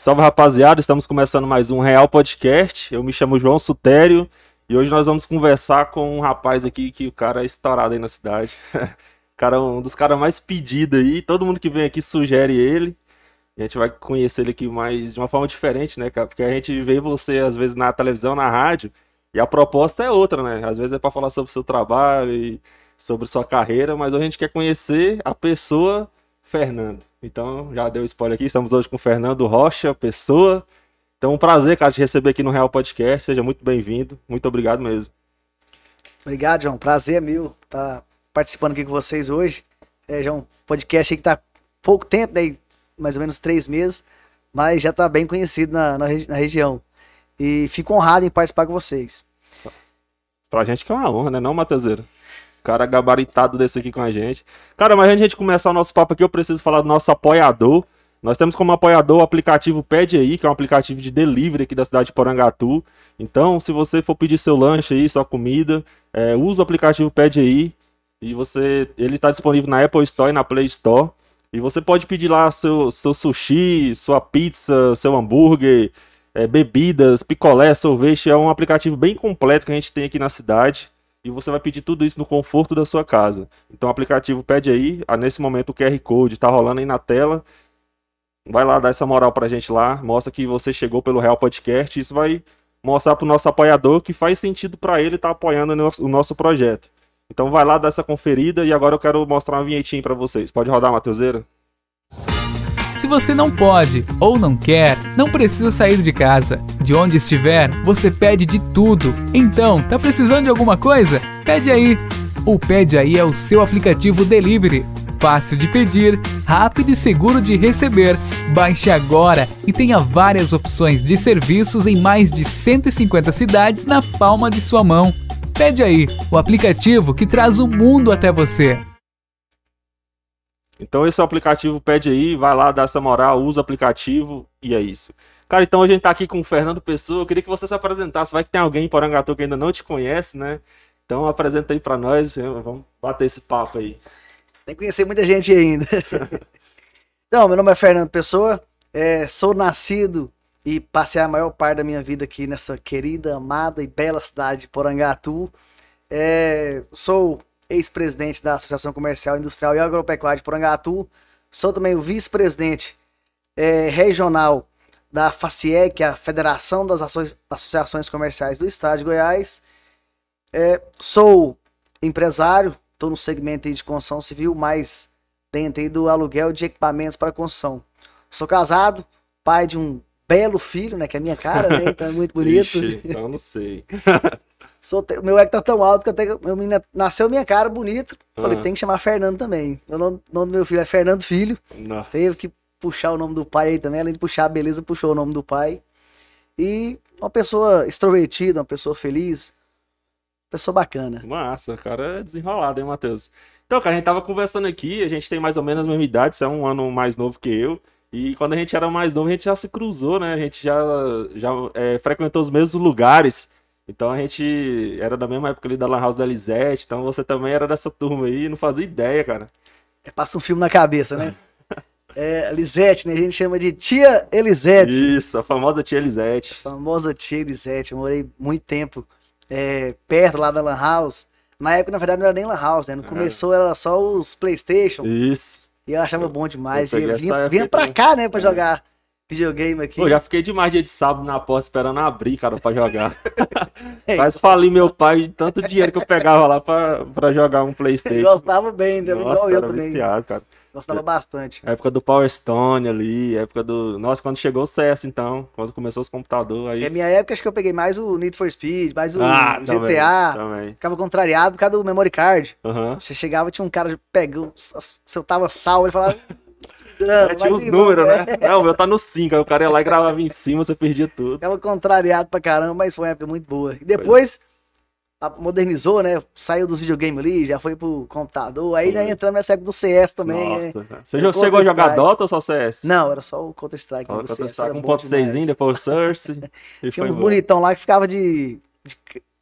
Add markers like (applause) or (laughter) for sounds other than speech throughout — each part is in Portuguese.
Salve rapaziada, estamos começando mais um Real Podcast. Eu me chamo João Sutério e hoje nós vamos conversar com um rapaz aqui que o cara é estourado aí na cidade. (laughs) cara, um dos caras mais pedidos aí, todo mundo que vem aqui sugere ele. A gente vai conhecer ele aqui mais de uma forma diferente, né, cara? Porque a gente vê você às vezes na televisão, na rádio, e a proposta é outra, né? Às vezes é para falar sobre o seu trabalho e sobre sua carreira, mas a gente quer conhecer a pessoa Fernando. Então, já deu spoiler aqui, estamos hoje com o Fernando Rocha, pessoa. Então, um prazer, cara, te receber aqui no Real Podcast. Seja muito bem-vindo. Muito obrigado mesmo. Obrigado, João. Prazer é meu estar tá participando aqui com vocês hoje. É, João, podcast aí que tá pouco tempo, né? mais ou menos três meses, mas já está bem conhecido na, na, na, região. E fico honrado em participar com vocês. Pra gente que é uma honra, né, não, Mathezeiro? Cara gabaritado desse aqui com a gente. Cara, mas antes de a gente começar o nosso papo aqui, eu preciso falar do nosso apoiador. Nós temos como apoiador o aplicativo Pede Aí, que é um aplicativo de delivery aqui da cidade de Porangatu. Então, se você for pedir seu lanche aí, sua comida, é, usa o aplicativo Pede Aí. E você, ele está disponível na Apple Store e na Play Store. E você pode pedir lá seu, seu sushi, sua pizza, seu hambúrguer, é, bebidas, picolé, sorvete. É um aplicativo bem completo que a gente tem aqui na cidade. E você vai pedir tudo isso no conforto da sua casa. Então o aplicativo pede aí. Ah, nesse momento o QR Code está rolando aí na tela. Vai lá dar essa moral pra gente lá. Mostra que você chegou pelo Real Podcast. Isso vai mostrar pro nosso apoiador que faz sentido para ele estar tá apoiando o nosso projeto. Então vai lá dar essa conferida e agora eu quero mostrar uma vinhetinha para vocês. Pode rodar, Mateuseira? Você não pode ou não quer, não precisa sair de casa. De onde estiver, você pede de tudo. Então, tá precisando de alguma coisa? Pede aí. O Pede Aí é o seu aplicativo delivery. Fácil de pedir, rápido e seguro de receber. Baixe agora e tenha várias opções de serviços em mais de 150 cidades na palma de sua mão. Pede aí, o aplicativo que traz o mundo até você. Então esse aplicativo Pede aí, vai lá, dá essa moral, usa o aplicativo e é isso. Cara, então a gente tá aqui com o Fernando Pessoa, eu queria que você se apresentasse, vai que tem alguém em Porangatu que ainda não te conhece, né? Então apresenta aí pra nós, vamos bater esse papo aí. Tem que conhecer muita gente ainda. (laughs) então, meu nome é Fernando Pessoa, é, sou nascido e passei a maior parte da minha vida aqui nessa querida, amada e bela cidade de Porangatu. É, sou ex-presidente da Associação Comercial, Industrial e Agropecuária de Porangatu. Sou também o vice-presidente é, regional da FACIEG, que é a Federação das Associações Comerciais do Estado de Goiás. É, sou empresário, estou no segmento de construção civil, mas dentro do aluguel de equipamentos para construção. Sou casado, pai de um belo filho, né? Que é a minha cara, né? Então é muito (laughs) bonito. Ixi, então não sei. (laughs) Sou, o meu ego tá tão alto que até meu menino nasceu minha cara bonito. Falei, tem que chamar Fernando também. O nome, nome, do meu filho é Fernando Filho. Nossa. Teve que puxar o nome do pai aí também. Além de puxar a beleza, puxou o nome do pai. E uma pessoa extrovertida, uma pessoa feliz. Pessoa bacana. Massa, o cara é desenrolado, hein, Matheus? Então, cara, a gente tava conversando aqui, a gente tem mais ou menos a mesma idade, você é um ano mais novo que eu. E quando a gente era mais novo, a gente já se cruzou, né? A gente já, já é, frequentou os mesmos lugares. Então a gente era da mesma época ali da Lan House da Elisete. Então você também era dessa turma aí, não fazia ideia, cara. É, passa um filme na cabeça, né? (laughs) é, Elisete, né? A gente chama de Tia Elisete. Isso, a famosa Tia Elisete. A famosa Tia Elisete. Eu morei muito tempo é, perto lá da Lan House. Na época, na verdade, não era nem Lan House, né? No é. começou era só os Playstation. Isso. E eu achava bom demais. Eu, eu vinha, vinha pra cá, né, pra é. jogar videogame aqui. Pô, já fiquei demais dia de sábado na porta esperando abrir, cara, pra jogar. (laughs) Mas falei meu pai de tanto dinheiro que eu pegava lá pra, pra jogar um Playstation. Gostava bem, né? Nossa, igual eu também. Viciado, cara. Gostava bastante. Época do Power Stone ali, época do. Nossa, quando chegou o CS, então, quando começou os computadores. Aí... É minha época, acho que eu peguei mais o Need for Speed, mais o ah, GTA. Também, também. Ficava contrariado por causa do memory card. Uhum. Você chegava, tinha um cara pegou, se eu tava salvo, ele falava. É, tinha os números, né? (laughs) Não, o meu tá no 5, aí o cara ia lá e gravava em cima, você perdia tudo. Ficava contrariado pra caramba, mas foi uma época muito boa. E depois modernizou, né? Saiu dos videogames ali, já foi pro computador. Aí já entramos nessa época do CS também. Nossa, né? Você já chegou a jogar Dota ou só CS? Não, era só o Counter-Strike. Counter-Strike 1.6, depois o Source. (laughs) Tinha uns bonitão lá que ficava de. de...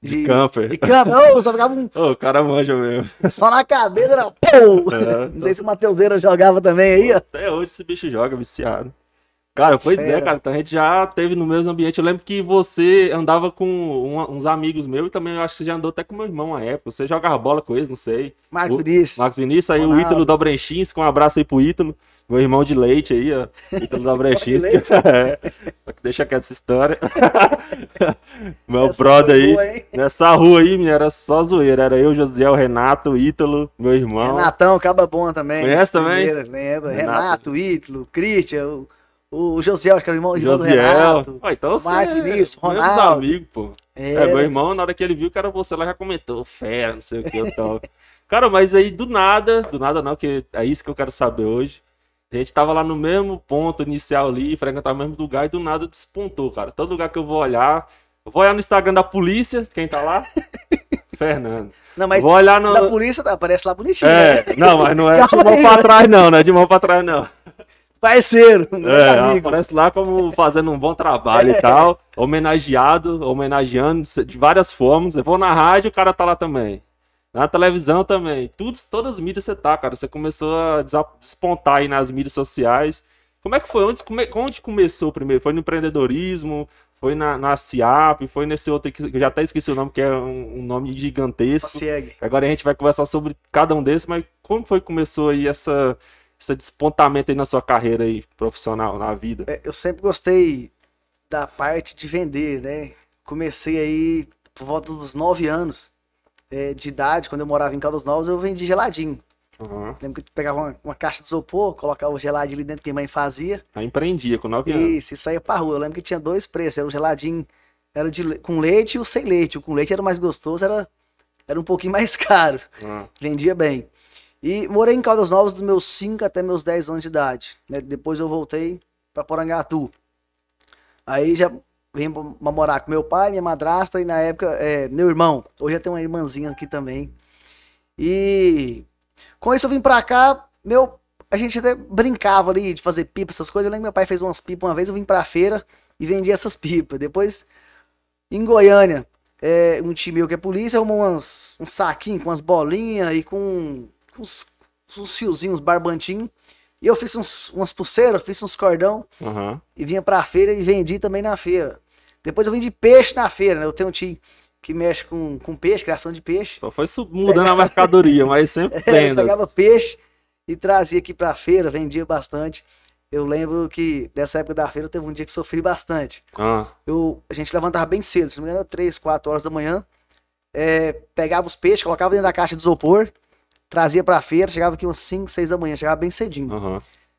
De, de camper. De camper. Oh, só ficava um. oh, o cara manja mesmo. Só na cabeça era. Pô! É, Não sei se o Mateuseira jogava também aí, ó. Até hoje esse bicho joga, viciado. Cara, pois é, Fera. cara. Então a gente já teve no mesmo ambiente. Eu lembro que você andava com uma- uns amigos meus e também eu acho que já andou até com meu irmão na época. Você jogava bola com eles, não sei. Marcos O- Vinícius. Marcos Vinícius, aí o Ronaldo. Ítalo Dobrechins, um abraço aí pro Ítalo. Meu irmão de leite aí, ó. (laughs) Ítalo Dobrechins. leite? (laughs) é. Deixa quieto essa história. (laughs) meu Essa brother aí. boa? Nessa rua aí, menina, era só zoeira. Era eu, Josiel, Renato, o Ítalo, meu irmão. Renatão, Caba Bom também. Conhece também? Lembra. Renato. Renato, Ítalo, Christian, o, o José, acho que era o irmão, irmão do Josiel. Renato. Ó, então você Marcos Vinícius, meus Ronaldo. amigos, pô. É, É, meu irmão, na hora que ele viu que era você, ela já comentou, fera, não sei o que, tal. Cara, mas aí do nada, do nada não, que é isso que eu quero saber hoje. A gente tava lá no mesmo ponto inicial ali, frequentava o mesmo lugar e do nada despontou, cara. Todo lugar que eu vou olhar, eu vou olhar no Instagram da polícia, quem tá lá? (laughs) Fernando. Não, mas vou olhar no. da polícia tá, aparece lá bonitinho. né? É, não, mas não é (laughs) de mão pra né? trás, não, não é de mão pra trás, não. Parceiro, grande É, amigo. aparece lá como fazendo um bom trabalho e tal, homenageado, homenageando de várias formas. Eu vou na rádio, o cara tá lá também. Na televisão também. Tudo, todas as mídias você tá, cara. Você começou a despontar aí nas mídias sociais. Como é que foi? Onde, come- onde começou primeiro? Foi no empreendedorismo? Foi na, na CIAP? Foi nesse outro que eu já até esqueci o nome, que é um, um nome gigantesco. Consegue. Agora a gente vai conversar sobre cada um desses, mas como foi que começou aí essa, esse despontamento aí na sua carreira aí, profissional, na vida? É, eu sempre gostei da parte de vender, né? Comecei aí por volta dos 9 anos é, de idade, quando eu morava em Caldas Novas, eu vendi geladinho. Aham. Lembro que tu pegava uma, uma caixa de isopor, colocava o geladinho ali dentro que minha mãe fazia. Eu empreendia com 9 anos. Isso, e saía pra rua. Eu lembro que tinha dois preços. Era o geladinho era de, com leite e o sem leite. O com leite era mais gostoso, era, era um pouquinho (laughs) mais caro. Ah, Vendia bem. E morei em Caldas Novas dos meus 5 até meus 10 anos de idade. né? Depois eu voltei pra Porangatu. Aí já vim morar com meu pai, minha madrasta e na época é, meu irmão. Hoje eu tenho uma irmãzinha aqui também. E com isso eu vim pra cá, meu, a gente até brincava ali de fazer pipa, essas coisas. Eu lembro que meu pai fez umas pipas uma vez, eu vim pra feira e vendi essas pipas. Depois, em Goiânia, é, um time meu que é polícia arrumou umas, um saquinho com umas bolinhas e com uns, uns fiozinhos, uns barbantinhos. E eu fiz uns, umas pulseiras, fiz uns cordão Aham. e vinha pra feira e vendi também na feira. Depois eu vendi peixe na feira, né? Eu tenho um tio que mexe com, com peixe, criação de peixe. Só foi mudando a mercadoria, mas sempre (laughs) É, eu vendas. pegava peixe e trazia aqui pra feira, vendia bastante. Eu lembro que dessa época da feira teve um dia que sofri bastante. Ah, Eu, a gente levantava bem cedo, se não me engano, 3, 4 horas da manhã. É, pegava os peixes, colocava dentro da caixa de isopor, trazia pra feira, chegava aqui umas 5, 6 da manhã, chegava bem cedinho. aham.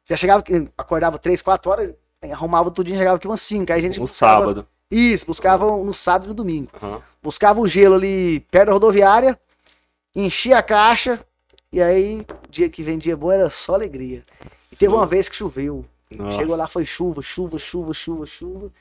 Já chegava, acordava 3, 4 horas, arrumava tudinho, chegava aqui umas 5. Aí a gente buscava- sábado. Isso, buscava no sábado e no domingo. Aham. Buscava o gelo ali perto da rodoviária, enchia a caixa, e aí, dia que vendia bom era só alegria. E teve uma vez que choveu. Nossa. Chegou lá, foi chuva, chuva, chuva, chuva, chuva.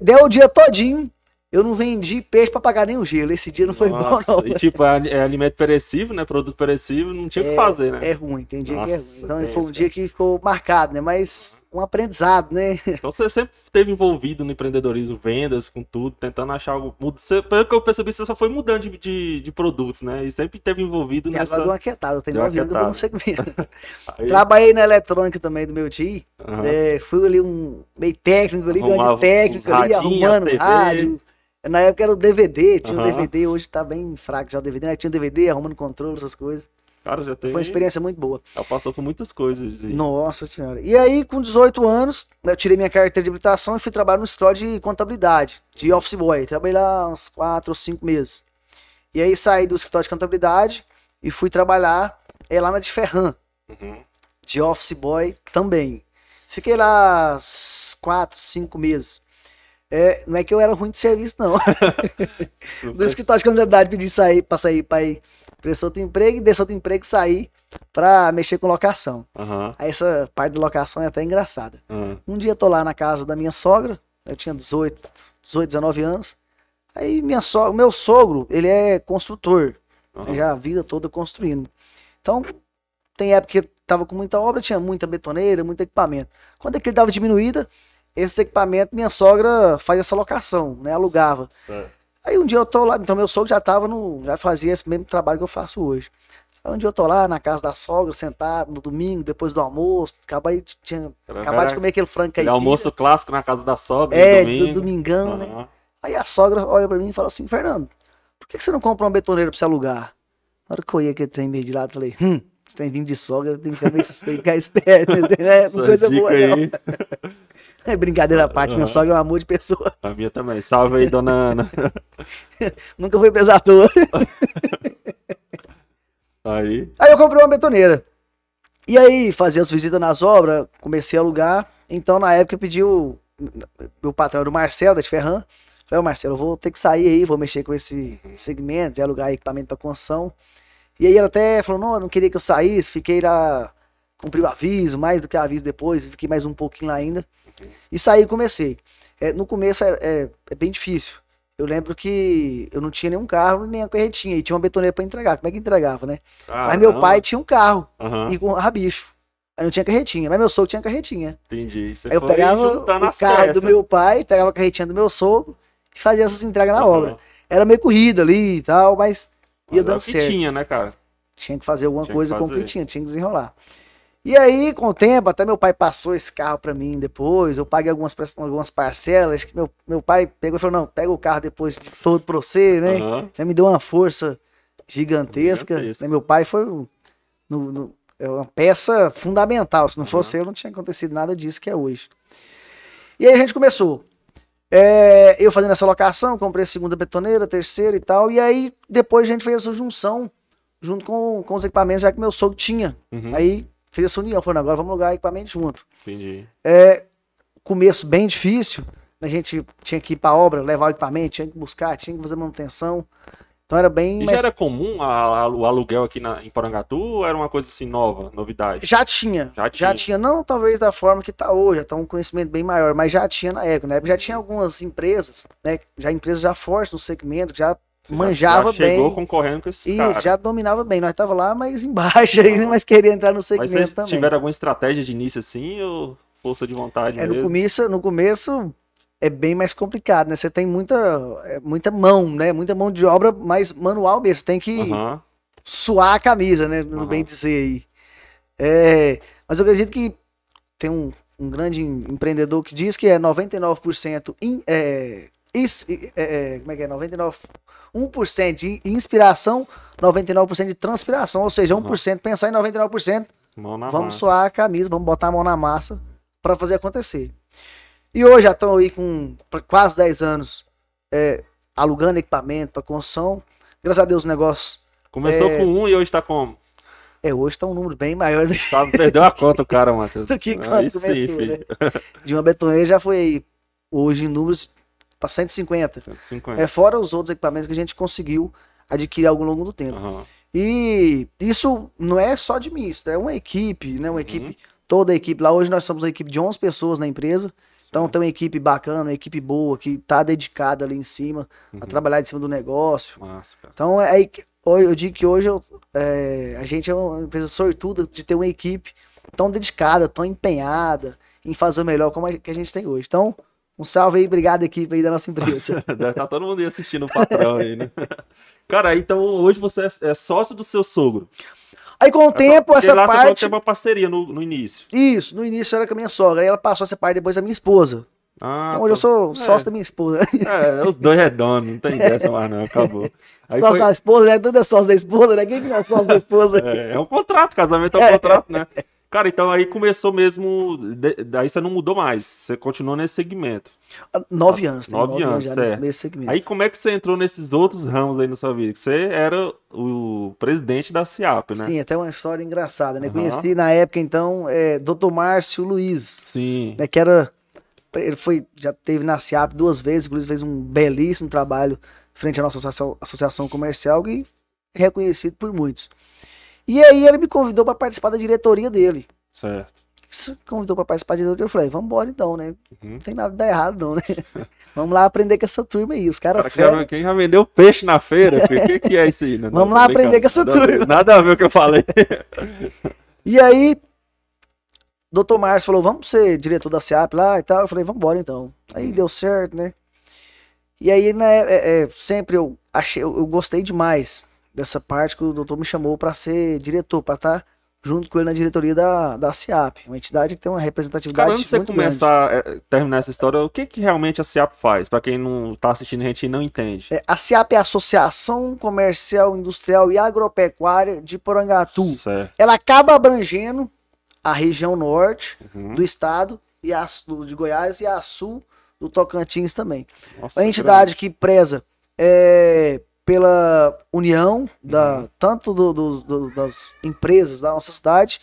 Deu o dia todinho. Eu não vendi peixe pra pagar nem o gelo. Esse dia não foi Nossa, bom, não. E tipo, é, é alimento perecível, né? Produto perecível, não tinha o que fazer, né? É ruim, tem dia que é ruim. Nossa, Então tenso, foi um dia que ficou marcado, né? Mas um aprendizado, né? (laughs) Então você sempre esteve envolvido no empreendedorismo, vendas, com tudo, tentando achar algo. Você, pelo que eu percebi, você só foi mudando de, de, de produtos, né? E sempre esteve envolvido E nessa. agora deu uma quietada. Tem Deu uma nove anos que eu segmento. (laughs) Aí- Trabalhei na eletrônica também do meu tio. Aham. É, fui ali um meio técnico ali, Arrumava de técnico ali, arrumando rádio. Na época era o DVD, tinha o Aham. DVD, hoje tá bem fraco já o DVD, né? Tinha o DVD, arrumando controle, essas coisas. Cara, já tem. Foi uma experiência muito boa. Já passou por muitas coisas. aí. Nossa senhora. E aí, com 18 anos, eu tirei minha carteira de habilitação e fui trabalhar no escritório de contabilidade, de office boy. Trabalhei lá uns 4 ou 5 meses. E aí saí do escritório de contabilidade e fui trabalhar é, lá na de Ferran, Uhum. de office boy também. Fiquei lá 4, 5 meses. É, não é que eu era ruim de serviço, não. (laughs) Do escritório de contabilidade pedi sair pra sair pra ir pra esse outro emprego, e desse outro emprego sair pra mexer com locação. Aham. Aí essa parte de locação é até engraçada. aham. Um dia eu tô lá na casa da minha sogra, eu tinha 18, 18 19 anos. Aí minha sogra, meu sogro, ele é construtor, aham. já a vida toda construindo. Então, tem época que tava com muita obra, tinha muita betoneira, muito equipamento. Quando aquele dava diminuída, esse equipamento minha sogra fazia essa locação, né, alugava. Certo. Aí um dia eu tô lá, então meu sogro já tava no, já fazia esse mesmo trabalho que eu faço hoje. Aí um dia eu tô lá na casa da sogra, sentado no domingo, depois do almoço, acabei, tinha Era- acabado de comer aquele frango caipira. almoço clássico na casa da sogra, É, no domingo. do domingão, né? Aham. Aí a sogra olha pra mim e fala assim, Fernando, por que, que você não compra uma betoneira pra você alugar? Na hora que eu olhei aquele trem meio de lado, eu falei, hum, esse trem vindo de sogra, tem que ficar, meio, tem que ficar (laughs) esperto, né? Não coisa boa, aí, não. (laughs) É brincadeira à parte, minha Aham. sogra é um amor de pessoa. a minha também. Salve aí, dona Ana. (laughs) Nunca presa à toa. Aí, Aí eu comprei uma betoneira. E aí, fazia as visitas nas obras, comecei a alugar. Então, na época, eu pedi o. Meu patrão era o Marcelo, da Ferran. Falei, Marcelo, eu vou ter que sair aí, vou mexer com esse segmento, de alugar equipamento para construção. E aí, ela até falou: não, eu não queria que eu saísse, fiquei lá, cumpri o aviso, mais do que aviso depois, fiquei mais um pouquinho lá ainda. E saí e comecei. É, no começo é, é- é bem difícil. Eu lembro que eu não tinha nenhum carro, nem a corretinha, e tinha uma betoneira para entregar. Como é que entregava, né? Mas meu caramba. pai tinha um carro Aham, e com rabicho. Aí não tinha carretinha, mas meu sogro tinha carretinha. entendi. Você Aí eu pegava o carro peças. do meu pai, pegava a carretinha do meu sogro e fazia essas entregas na Aham. obra. Era meio corrida ali e tal, mas Mas ia é dando certo. tinha, né, cara? Tinha que fazer alguma Tinha coisa com o que tinha, tinha que desenrolar. E aí, com o tempo, até meu pai passou esse carro pra mim depois, eu paguei algumas, algumas parcelas, que meu, meu pai pegou e falou, não, pega o carro depois de todo pra você, né? Aham. já me deu uma força gigantesca. Gigantesca. né? Meu pai foi no- no- é uma peça fundamental. Se não fosse ele, não tinha acontecido nada disso que é hoje. E aí a gente começou. É, eu fazendo essa locação, comprei a segunda betoneira, a terceira e tal. E aí depois a gente fez essa junção junto com, com os equipamentos, já que meu sogro tinha. Uhum, Aí fez essa união, falou, "Não, agora vamos alugar equipamento junto. Entendi. É, começo bem difícil. A gente tinha que ir pra obra, levar o equipamento, tinha que buscar, tinha que fazer manutenção. Então era bem. E mais já era comum a- a- o aluguel aqui na, em Porangatu ou era uma coisa assim nova, novidade? Já tinha. Já Já tinha. tinha. Não talvez da forma que está hoje, até um conhecimento bem maior, mas já tinha na época. Na época já tinha algumas empresas, né? Já empresas já fortes no segmento, já Você manjava já chegou bem. concorrendo com esses E caras. já dominava bem. Nós tava lá, mas embaixo ainda, mas queria entrar no Mas segmento vocês também. tiveram alguma estratégia de início assim ou força de vontade É, no mesmo? começo, no começo é bem mais complicado, né? Você tem muita, é, muita mão, né? Muita mão de obra mais manual mesmo. Você tem que Aham, suar a camisa, né? No Aham. bem dizer aí. É, mas eu acredito que tem um, um grande empreendedor que diz que é 99% in, é, is- é, é, como é que é? 99, 1% de inspiração, 99% de transpiração, ou seja, 1% pensar em 99%, Mão na vamos massa. suar a camisa, vamos botar a mão na massa para fazer acontecer. E hoje já estão aí com quase 10 anos é, alugando equipamento para construção. Graças a Deus o negócio Começou É. com um e hoje tá com. É, hoje tá um número bem maior do que, Sabe, perdeu a conta o cara, Matheus. (laughs) do que Aí quando sim, começou, filho. né? De uma betoneira já foi aí, hoje em números para 150. 150. É fora os outros equipamentos que a gente conseguiu adquirir ao longo do tempo. Aham. E isso não é só de mim, isso é uma equipe, né? Uma Uhum. equipe, toda a equipe. Lá hoje nós somos uma equipe de 11 pessoas na empresa. Então tem uma equipe bacana, uma equipe boa, que tá dedicada ali em cima, a Uhum. trabalhar em cima do negócio. Massa, cara. Então, é eu digo que hoje eu- é, a gente é uma empresa sortuda de ter uma equipe tão dedicada, tão empenhada em fazer o melhor como a, que a gente tem hoje. Então, um salve aí, obrigado equipe aí da nossa empresa. (laughs) Deve estar todo mundo aí assistindo o patrão aí, né? Cara, então hoje você é, é sócio do seu sogro. Aí com o tempo, Porque essa lá você falou que parte... teve uma parceria no, no início. Isso, no início era com a minha sogra, aí ela passou essa parte depois da minha esposa. Ah, Então hoje eu tá. sou É. sócio da minha esposa. É, os dois redondos, não tem (laughs) dessa mais não, acabou. Aí sócio foi- da esposa, né? Tudo é sócio da esposa, né? Quem que não é sócio da esposa? É, é um contrato, casamento é um contrato, né? Cara, então aí começou mesmo. daí você não mudou mais. Você continuou nesse segmento. Nove anos. tem Nove anos, já certo. nesse segmento. Aí como é que você entrou nesses outros ramos aí na sua vida? Você era o presidente da CIAP, né? Sim, até uma história engraçada, né? Aham. Conheci na época, então, é, Dr. Márcio Luiz, Sim. né? Que era. Ele foi, já teve na CIAP duas vezes, inclusive fez um belíssimo trabalho frente à nossa associação, associação comercial e é reconhecido por muitos. E aí ele me convidou para participar da diretoria dele. Certo. Se convidou para participar da diretoria, eu falei, vamos embora então, né? Uhum. Não tem nada de dar errado, não, né? (laughs) vamos lá aprender com essa turma aí. Os caras Cara, quem já, quem já vendeu peixe na feira, o que, que é isso aí? Né? (laughs) Vamos Não, lá aprender com essa Nada a ver- turma. Nada a ver o que eu falei. E aí, Dr. Márcio falou, vamos ser diretor da SEAP lá e tal. Eu falei, vamos embora então. Aí Uhum. deu certo, né? E aí, né, é- é, sempre eu achei, eu, eu gostei demais dessa parte que o doutor me chamou para ser diretor, para estar junto com ele na diretoria da, da CIAP, uma entidade que tem uma representatividade Cara, antes de você grande. começar a terminar essa história, o que, que realmente a CIAP faz? Pra quem não tá assistindo a gente e não entende. É, a CIAP é a Associação Comercial, Industrial e Agropecuária de Porangatu. Certo. Ela acaba abrangendo a região norte Uhum. do estado e a sul de Goiás e a sul do Tocantins também. Nossa, A entidade que preza é, pela união da, Uhum. tanto do- do- do- das empresas da nossa cidade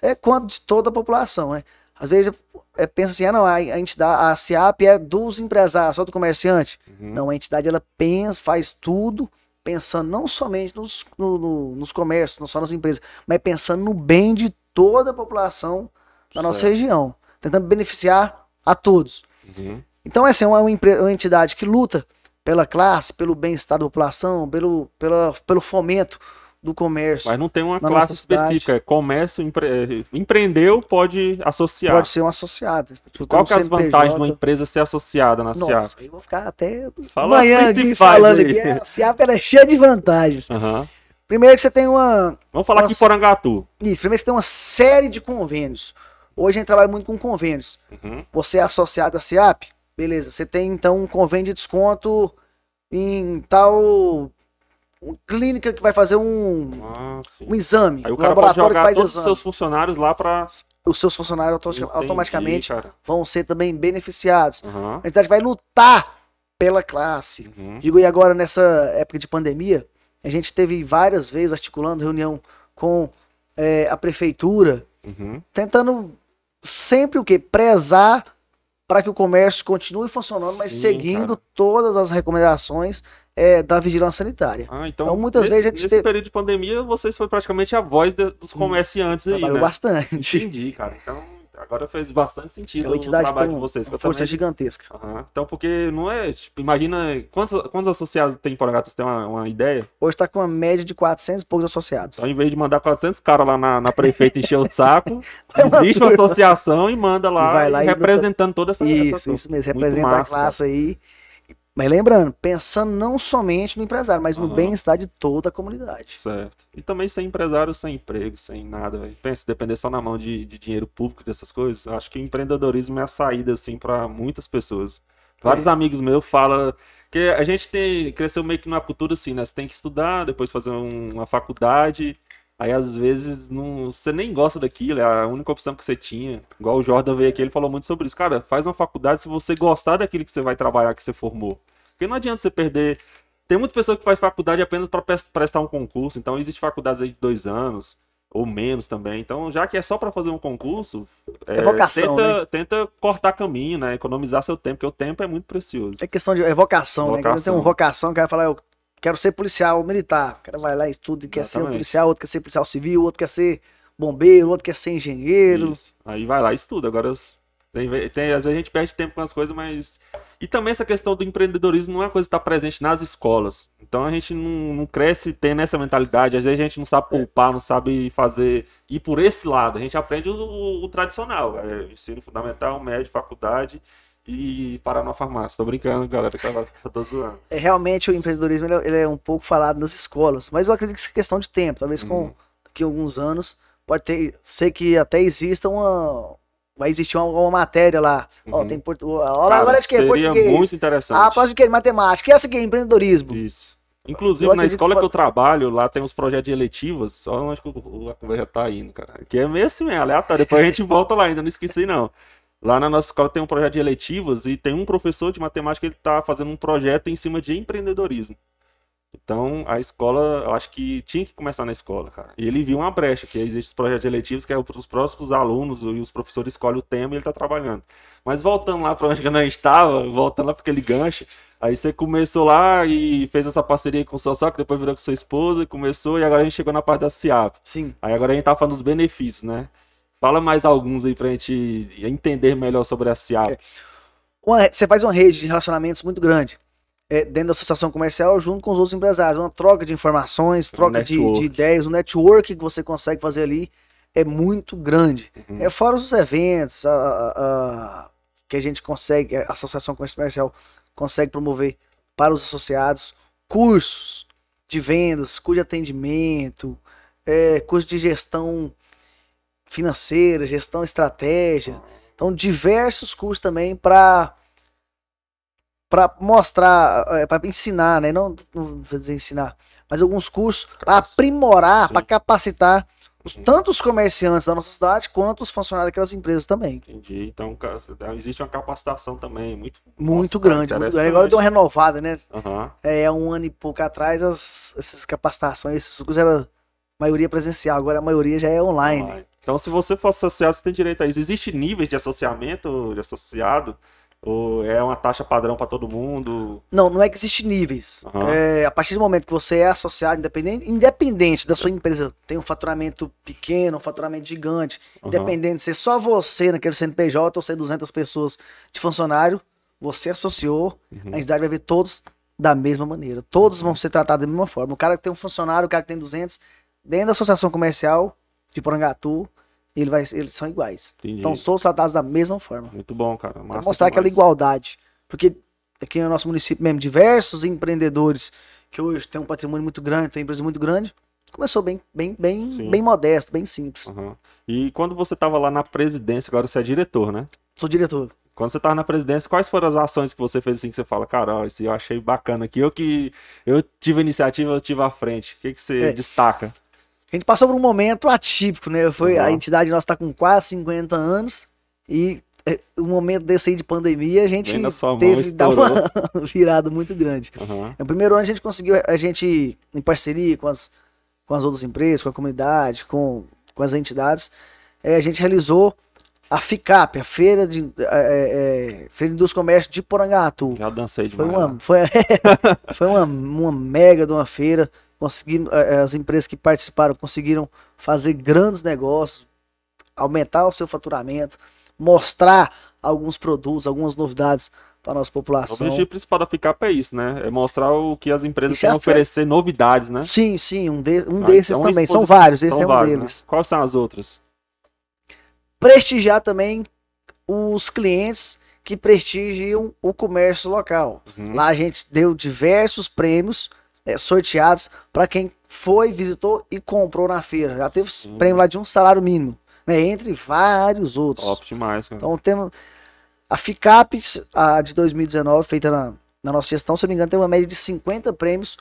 é, quanto de toda a população. Né? Às vezes é, pensa assim, ah, não, a, a entidade, a CIAP é dos empresários, só do comerciante. Uhum. Não, a entidade ela pensa, faz tudo pensando não somente nos, no- no- nos comércios, não só nas empresas, mas pensando no bem de toda a população da nossa Certo. região, tentando beneficiar a todos. Uhum. Então, essa é uma, uma entidade que luta pela classe, pelo bem-estar da população, pelo, pela, pelo fomento do comércio. Mas não tem uma classe nossa específica. É comércio, empre- empreendeu, pode associar. Pode ser um associado. Qual que é as vantagens de uma empresa ser associada na CIAP? Nossa, eu vou ficar até Fala amanhã aqui falando aí. aqui. A CIAP é cheia de vantagens. Aham. Primeiro que você tem uma, Vamos falar aqui em Nossa. Porangatu. Isso, primeiro que você tem uma série de convênios. Hoje a gente trabalha muito com convênios. Uhum. Você é associado à CIAP, beleza. Você tem então um convênio de desconto em tal clínica que vai fazer um, Ah, um exame. Aí o um cara pode laboratório que jogar faz todos os seus funcionários lá pra. Os seus funcionários Entendi, automaticamente cara. vão ser também beneficiados. Aham. A entidade vai lutar pela classe. Uhum. Digo, e agora nessa época de pandemia, a gente teve várias vezes articulando reunião com eh, a prefeitura, Uhum. tentando sempre o que? Prezar para que o comércio continue funcionando, mas Sim, seguindo cara. todas as recomendações eh, da vigilância sanitária. Ah, então, Então, muitas nesse, vezes a gente nesse teve- período de pandemia, vocês foram praticamente a voz de- dos comerciantes aí, Trabalhou né? bastante. Entendi, cara. Então, agora fez bastante É sentido uma o trabalho com de vocês. uma força também- gigantesca. Aham. Então, porque não é, tipo, imagina, quantos, quantos associados tem em Porangatu, você tem uma, uma ideia? Hoje está com uma média de 400 e poucos associados. Então, em vez de mandar 400 caras lá na, na prefeita encher o saco, (laughs) É existe uma associação e manda lá, E lá e representando toda essa Isso, essa- isso mesmo. Muito Representa massa, a classe aí. Mas lembrando, pensando não somente no empresário, mas no Aham. bem-estar de toda a comunidade. Certo. E também sem empresário, sem emprego, sem nada, velho. Pensa, depender só na mão de, de dinheiro público, dessas coisas, acho que o empreendedorismo é a saída, assim, pra muitas pessoas. Vários É. amigos meus falam que a gente tem, cresceu meio que numa cultura assim, né? Você tem que estudar, depois fazer um- uma faculdade, aí às vezes não, você nem gosta daquilo, é a única opção que você tinha. Igual o Jordan veio aqui, ele falou muito sobre isso. Cara, faz uma faculdade se você gostar daquilo que você vai trabalhar, que você formou. Porque não adianta você perder tem muita pessoa que faz faculdade apenas para prestar um concurso, então existe faculdades aí de dois anos, ou menos também. Então, já que é só para fazer um concurso, É vocação, tenta, tenta cortar caminho, né? Economizar seu tempo, porque o tempo é muito precioso. É questão de é vocação, né? Tem uma vocação, o cara fala, eu quero ser policial militar. O cara vai lá e estuda e quer ser um policial, outro quer ser policial civil, outro quer ser bombeiro, outro quer ser engenheiro. Isso. Aí vai lá e estuda. Agora, tem, tem- às vezes a gente perde tempo com as coisas, mas. E também essa questão do empreendedorismo não é uma coisa que está presente nas escolas. Então a gente não, não cresce tendo essa mentalidade. Às vezes a gente não sabe poupar, não sabe fazer. ir por esse lado. A gente aprende o, o- o tradicional: é, ensino fundamental, médio, faculdade e parar na farmácia. Tô brincando, galera, que eu tô zoando. É, realmente o empreendedorismo ele é, ele é um pouco falado nas escolas, mas eu acredito que isso é questão de tempo. Talvez com Uhum. daqui a alguns anos pode ter, ser que até exista uma vai existir uma, uma matéria lá. Ó, Uhum. tem português. Olha Cara, agora de que seria português. muito interessante. Ah, próximo de quê? Matemática. E essa aqui, empreendedorismo. Isso. Inclusive, na escola que que eu trabalho, lá tem uns projetos de eletivas. Olha onde que a conversa tá indo, cara. Que é meio assim, mesmo, aleatório. Depois a gente volta lá ainda, não esqueci não. Lá na nossa escola tem um projeto de eletivas e tem um professor de matemática que ele tá fazendo um projeto em cima de empreendedorismo. Então, a escola, eu acho que tinha que começar na escola, cara. E ele viu uma brecha, que existe os projetos eletivos, que é para os próximos alunos e os professores escolhem o tema e ele tá trabalhando. Mas voltando lá para onde que nós estava, voltando lá para aquele gancho, aí você começou lá e fez essa parceria com o seu sócio, depois virou com sua esposa, começou, e agora a gente chegou na parte da CIAP. Sim. Aí agora a gente tá falando dos benefícios, né? Fala mais alguns aí pra gente entender melhor sobre a CIAP. Uma- você faz uma rede de relacionamentos muito grande. é, dentro da associação comercial, junto com os outros empresários. Uma troca de informações, troca de, de ideias, o network que você consegue fazer ali é muito grande. Uhum. É fora os eventos a- a- a- que a gente consegue, a Associação Comercial consegue promover para os associados, cursos de vendas, curso de atendimento, é, curso de gestão financeira, gestão estratégia. Então, diversos cursos também para para mostrar, é, para ensinar, né? Não, não vou dizer ensinar, mas alguns cursos para aprimorar, para capacitar os, Uhum. tanto os comerciantes da nossa cidade quanto os funcionários daquelas empresas também. Entendi. Então, cara, existe uma capacitação também muito Muito Nossa, cara, grande, muito grande. Agora deu uma renovada, né? Aham. É, um ano e pouco atrás, as, essas capacitações, esses cursos eram maioria presencial, agora a maioria já é online. Online. Então, se você for associado, você tem direito a isso. Existe níveis de associamento de associado? Ou é uma taxa padrão para todo mundo? Não, não é que existe níveis. Aham. É, a partir do momento que você é associado, independente, independente da sua empresa, tem um faturamento pequeno, um faturamento gigante, Aham. independente de ser só você naquele CNPJ ou ser 200 pessoas de funcionário, você associou, Uhum. a entidade vai ver todos da mesma maneira. Todos vão ser tratados da mesma forma. O cara que tem um funcionário, o cara que tem 200, dentro da associação comercial de Porangatu, ele vai, eles são iguais. Entendi. Então, todos tratados da mesma forma. Muito bom, cara. Pra Massa mostrar aquela demais. igualdade. Porque aqui no nosso município mesmo, diversos empreendedores que hoje têm um patrimônio muito grande, têm empresa muito grande, começou bem, bem, bem, Sim. bem modesto, bem simples. Aham. E quando você estava lá na presidência, agora você é diretor, né? Sou diretor. Quando você estava na presidência, quais foram as ações que você fez assim que você fala, cara, ó, esse eu achei bacana aqui, eu que eu tive a iniciativa, eu tive à frente. O que, que você É. destaca? A gente passou por um momento atípico, né? Foi, A Uhum. entidade nossa está com quase 50 anos e é, um momento desse aí de pandemia, a gente teve dar uma (laughs) virada muito grande. Aham. No primeiro ano a gente conseguiu, a gente, em parceria com as, com as outras empresas, com a comunidade, com, com as entidades, eh, a gente realizou a FICAP, a Feira de, eh, eh, Feira de Indústria e Comércio de Porangatu. Já dancei Foi demais. uma, foi, (laughs) (laughs) foi uma, uma mega de uma feira. Conseguimos, eh, as empresas que participaram conseguiram fazer grandes negócios, aumentar o seu faturamento, mostrar alguns produtos, algumas novidades para a nossa O população. objetivo principal da FICAP é isso, né? É mostrar o que as empresas é têm a a fe- oferecer novidades, né? Sim, sim, um, de- um Ah, desses então, uma também. São vários, esse são é um vários, né? deles. Quais são as outras? Prestigiar também os clientes que prestigiam o comércio local. Uhum. Lá a gente deu diversos prêmios eh, sorteados para quem foi, visitou e comprou na feira. Já teve Sim. prêmio lá de um salário mínimo, né? Entre vários outros. Top demais, cara. Então temos a FICAP, a de 2019, feita na, na nossa gestão, se eu não me engano, tem uma média de 50 prêmios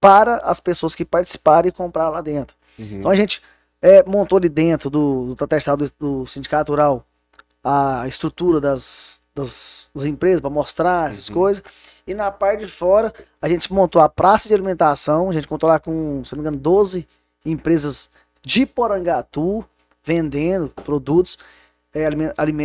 para as pessoas que participaram e compraram lá dentro. Uhum. Então a gente é, montou ali dentro do, do Tatestado do, do Sindicato Rural a estrutura das, das, das empresas para mostrar essas Uhum. coisas. E na parte de fora, a gente montou a praça de alimentação. A gente contou lá com, se não me engano, 12 empresas de Porangatu vendendo produtos é,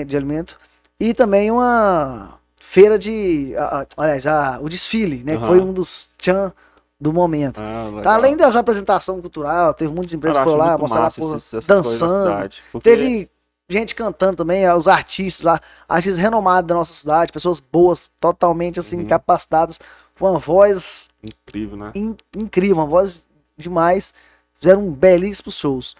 de alimento. E também uma feira de. a- a- aliás, a- o desfile, né? Que Aham. foi um dos tchan do momento. Ah. Tá, além das apresentações cultural, teve muitas empresas Cara, que foram lá muito mostrar massa porra, dançando. porque- Teve gente cantando também, ah, os artistas lá, artistas renomados da nossa cidade, pessoas boas, totalmente assim, Uhum. capacitadas, com uma voz Incrível, né? in- incrível, uma voz demais. Fizeram belíssimos shows.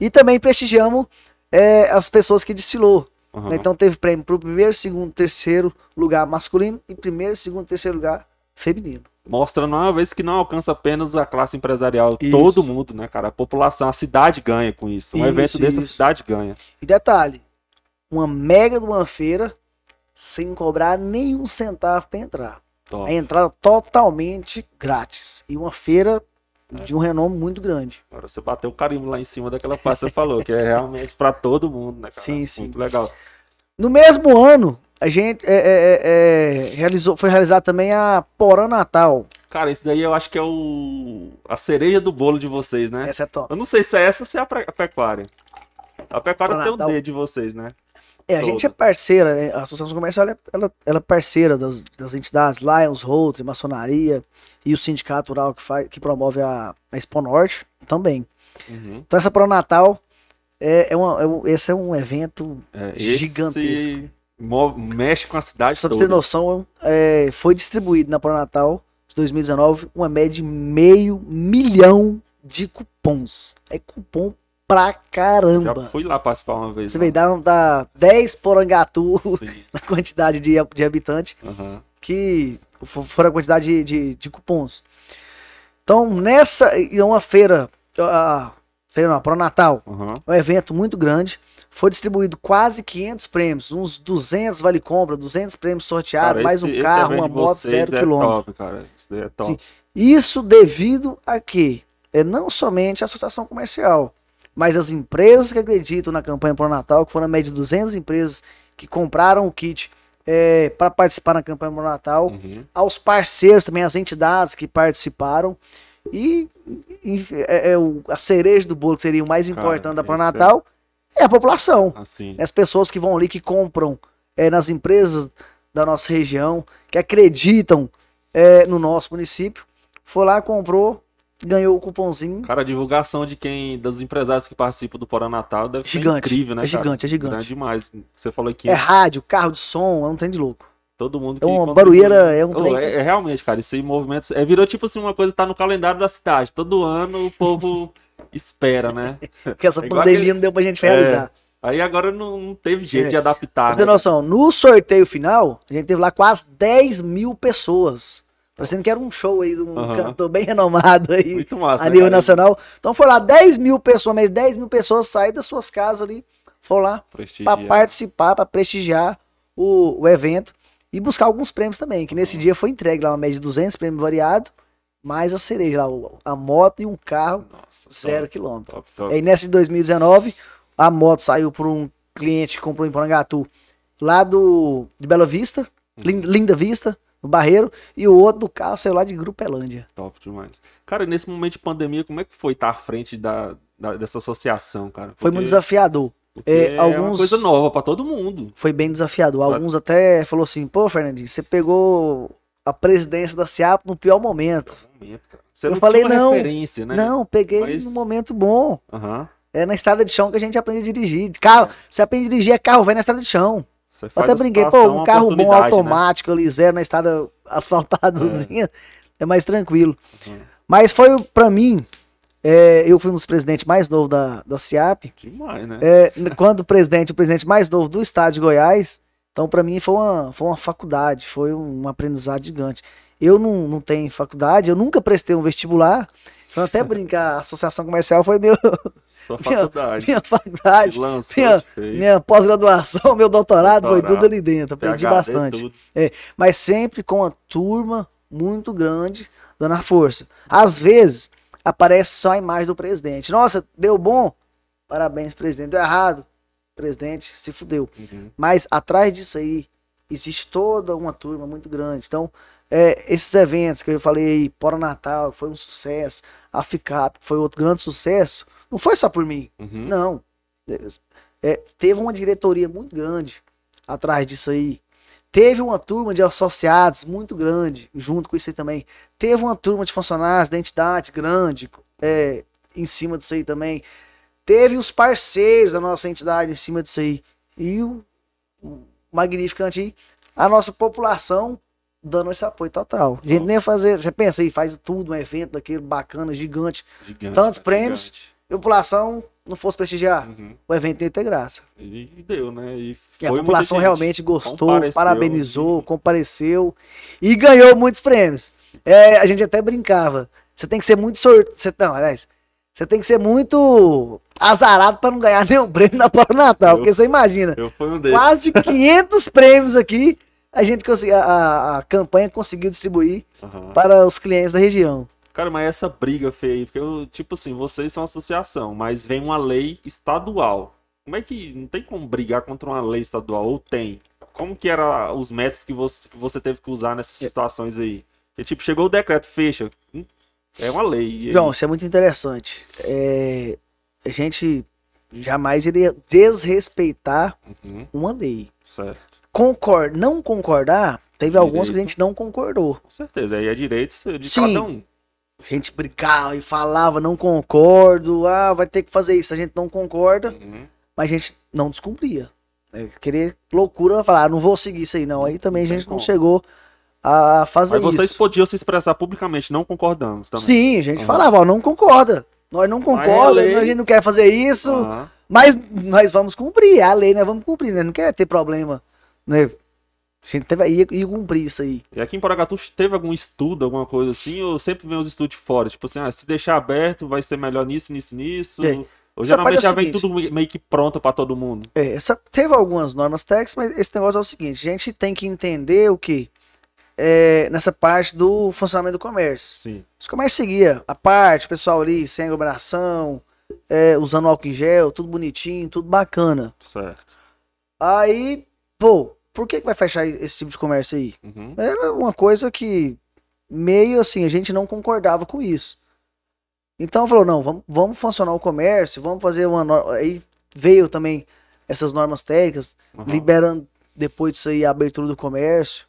E também prestigiamos é, as pessoas que desfilou. Né? Então teve prêmio pro primeiro, segundo, terceiro lugar masculino e primeiro, segundo, terceiro lugar feminino. Mostrando uma vez que não alcança apenas a classe empresarial, Isso. todo mundo, né, cara? A população, a cidade ganha com isso. Um Isso, evento desse, a isso. cidade ganha. E detalhe, uma mega de uma feira sem cobrar nenhum centavo para entrar. Top. A entrada totalmente grátis. E uma feira de um renome muito grande. Agora você bateu o carimbo lá em cima daquela parte que você falou, que é realmente pra todo mundo, né, cara? Sim, sim. Muito legal. No mesmo ano, a gente é, é, é, é, realizou, foi realizada também a Porã Natal. Cara, esse daí eu acho que é o a cereja do bolo de vocês, né? Essa é top. Eu não sei se é essa ou se é a pecuária. A pecuária Pro tem o Natal. D de vocês, né? É, a gente é parceira, né? a Associação Comercial ela, ela, ela é parceira das, das entidades Lions, Rotary, Maçonaria e o Sindicato Rural que, faz, que promove a, a Expo Norte também. Uhum. Então essa Pro Natal é, é, uma, é um- esse é um evento É, Gigantesco. Esse mexe com a cidade Só pra toda. ter noção, é, foi distribuído na Pro Natal de 2019 uma média de meio milhão de cupons. É cupom pra Já caramba. fui lá participar uma vez. Você vê, dá, dá 10 porangatu Sim. (laughs) na quantidade de, de habitantes aham. que fo- foram a quantidade de, de, de cupons. Então, nessa, e é uma feira, a feira não, Pro Natal, Aham. um evento muito grande. Foi distribuído quase 500 prêmios, uns 200 vale compra, 200 prêmios sorteados, Cara, mais esse- um carro, uma moto, zero é quilômetro. top, cara. Isso daí é top. Sim. Isso devido a quê? É não somente a associação comercial, mas as empresas que acreditam na campanha Pro Natal, que foram a média de 200 empresas que compraram o kit para participar na campanha Pro Natal, Uhum. aos parceiros também, as entidades que participaram. E, e- é, é o- a cereja do bolo, que seria o mais Cara, importante da Pro é- Natal, é a população. Assim. As pessoas que vão ali, que compram é, nas empresas da nossa região, que acreditam é, no nosso município, foi lá, comprou, ganhou o cupomzinho. Cara, a divulgação de quem, dos empresários que participam do Porã Natal deve Gigante, incrível, né, é cara? gigante, é gigante. Grande demais. Você falou que É rádio, carro de som, é um trem de louco. todo mundo que É uma barulheira, é um trem- é, é realmente, cara, isso aí movimentos. É, virou tipo assim uma coisa que tá no calendário da cidade. Todo ano o povo (laughs) espera, né? (laughs) Porque essa É pandemia aquele- não deu pra gente realizar. Aí agora não, não teve jeito É. de adaptar, Pra você ter né? noção, no sorteio final, a gente teve lá quase 10 mil pessoas. Parecendo que era um show aí de um cantor bem renomado aí. Muito massa, a né, nível cara? nacional. Então foi lá 10 mil pessoas, mesmo 10 mil pessoas saíram das suas casas ali, foram lá para participar, para prestigiar o, o evento e buscar alguns prêmios também, que nesse dia foi entregue lá uma média de 200 prêmios variados, mais a cereja a moto e um carro, Nossa, zero top, quilômetro. top, top. Aí nessa de 2019, a moto saiu por um cliente que comprou em Porangatu, lá do de Bela Vista, Lin- Linda Vista, no Barreiro, e o outro do carro saiu lá de Grupelândia. Top demais. Cara, nesse momento de pandemia, como é que foi estar à frente da, da- dessa associação, cara? Foi muito desafiador. porque é, é uma alguns- coisa nova pra todo mundo. Foi bem desafiador. Alguns até falou assim, pô, Fernandinho, você pegou a presidência da SIAP no pior momento. Momento, cara. Você Eu não falei, não, referência, né? Não, peguei Mas- num momento bom. Aham. É na estrada de chão que a gente aprende a dirigir. Carro, você aprende a dirigir é carro velho na estrada de chão. Você Eu até brinquei, pô, um carro bom né? automático ali, zero na estrada (laughs) asfaltadazinha, é. mais tranquilo. Uhum. Mas foi, pra mim, é, eu fui um dos presidentes mais novos da, da CIAP. Demais, né? É, quando o presidente, o presidente mais novo do estado de Goiás, então pra mim foi uma, foi uma faculdade, foi um aprendizado gigante. Eu não, não tenho faculdade, eu nunca prestei um vestibular, então até brincar, a associação comercial foi meu, Sua (laughs) minha- faculdade. minha faculdade, Te lançou, minha- minha pós-graduação, (laughs) meu doutorado, foi Doutorado, tudo ali dentro, aprendi PhD, bastante. tudo. Mas sempre com uma turma muito grande dando a força. Às vezes aparece só a imagem do presidente. Nossa, deu bom? Parabéns, presidente. Deu errado? Presidente, se fudeu. Uhum. Mas atrás disso aí existe toda uma turma muito grande. Então, é, esses eventos que eu falei Pora Natal, foi um sucesso, a FICAP, que foi outro grande sucesso, não foi só por mim. Uhum. Não. É, teve uma diretoria muito grande atrás disso aí. Teve uma turma de associados muito grande, junto com isso aí também. Teve uma turma de funcionários da entidade grande é, em cima disso aí também. Teve os parceiros da nossa entidade em cima disso aí. E o, o magnificante aí, a nossa população dando esse apoio total. A gente nem ia fazer, você pensa aí, faz tudo, um evento daquele bacana, gigante. Gigante, Tantos né? prêmios. Gigante. E a população não fosse prestigiar, Uhum. o evento ia ter graça. E, deu, né? E, E a população realmente gostou, compareceu. parabenizou, compareceu e ganhou muitos prêmios. É, a gente até brincava. Você tem que ser muito sorte. Você, não, aliás, você tem que ser muito azarado para não ganhar (laughs) nenhum prêmio na Polo Natal. Eu- Porque você imagina, Eu fui um deles. quase (laughs) 500 prêmios aqui. A gente consegui, a- a, campanha conseguiu distribuir Aham. para os clientes da região. Cara, mas essa briga feia aí, porque eu, tipo assim, vocês são associação, mas vem uma lei estadual. Como é que não tem como brigar contra uma lei estadual? Ou tem? Como que eram os métodos que você, que você teve que usar nessas É. situações aí? Porque, tipo, chegou o decreto, fecha. É uma lei. João, isso é muito interessante. É, a gente jamais iria desrespeitar Uhum, uma lei. certo. Concor não concordar, teve alguns que a gente não concordou. Com certeza. Aí é direito de Sim. cada um. A gente brigava e falava, não concordo, ah, vai ter que fazer isso. A gente não concorda, Uhum. mas a gente não descumpria. É, querer loucura falar, ah, não vou seguir isso aí não. Aí também a Não tem gente não como. chegou a fazer Mas vocês isso. podiam se expressar publicamente, não concordamos também. Sim, a gente Aham. falava, ó, não concorda. Nós não é concordamos, lei. a gente não quer fazer isso. Aham. Mas nós vamos cumprir, é a lei nós vamos cumprir, né? Não quer ter problema, né? A gente teve, ia, ia cumprir isso aí. E aqui em Poragatu teve algum estudo, alguma coisa assim, ou sempre vem os estudos de fora? Tipo assim, ah, se deixar aberto vai ser melhor nisso, nisso, nisso. É. Ou Essa geralmente é já o vem seguinte. tudo me- meio que pronto pra todo mundo. É, essa, teve algumas normas técnicas, mas esse negócio é o seguinte: a gente tem que entender o que? Nessa parte do funcionamento do comércio. Sim. Os comércios seguia a parte, o pessoal ali sem aglomeração, é, usando álcool em gel, tudo bonitinho, tudo bacana. Certo. Aí, pô, por que, que vai fechar esse tipo de comércio aí? Uhum. Era uma coisa que meio assim, a gente não concordava com isso. Então falou, não, vamos, vamos funcionar o comércio, vamos fazer uma norma. Aí veio também essas normas técnicas, Uhum. liberando depois disso aí a abertura do comércio.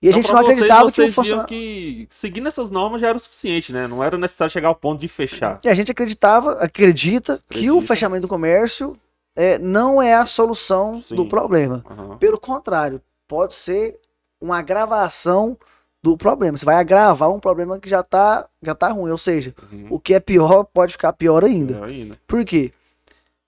E a Então, gente não vocês, acreditava que o vocês viam funcionamento. que seguindo essas normas já era o suficiente, né? Não era necessário chegar ao ponto de fechar. E a gente acreditava, acredita, que o Acredita. fechamento do comércio é, não é a solução Sim. do problema. Aham. Pelo contrário, pode ser uma agravação do problema. Você vai agravar um problema que já tá, já tá ruim. Ou seja, Uhum. o que é pior pode ficar pior ainda. É, ainda. Por quê?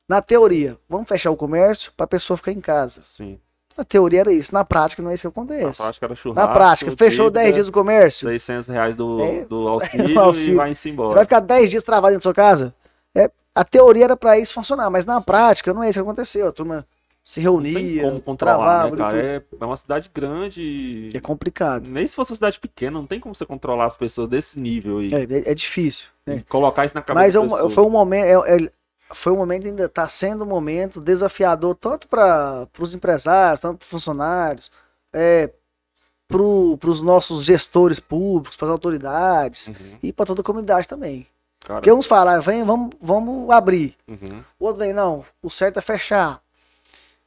Na teoria, vamos fechar o comércio para a pessoa ficar em casa. Sim. Na teoria era isso. Na prática não é isso que Na acontece. prática era Na churrasco. prática, fechou dívida, 10 dias do comércio. 600 reais do, É. do (laughs) auxílio, auxílio. e vai-se Você embora. vai ficar 10 dias travado dentro da sua casa? É, a teoria era para isso funcionar, mas na prática não é isso que aconteceu. A turma se Não tem reunia, como controlar, travava. né, cara? É, é uma cidade grande. e- É complicado. Nem se fosse uma cidade pequena, não tem como você controlar as pessoas desse nível aí. É, é- é difícil. Né? colocar isso na cabeça Mas é um- foi um momento, é- é- foi um momento ainda está sendo um momento desafiador tanto para os empresários, tanto para os funcionários, é, para os nossos gestores públicos, para as autoridades Uhum. e para toda a comunidade também. Cara, Porque uns falam, "Ah, vem, vamos, vamos abrir. uhum, O outro vem, não, o certo é fechar.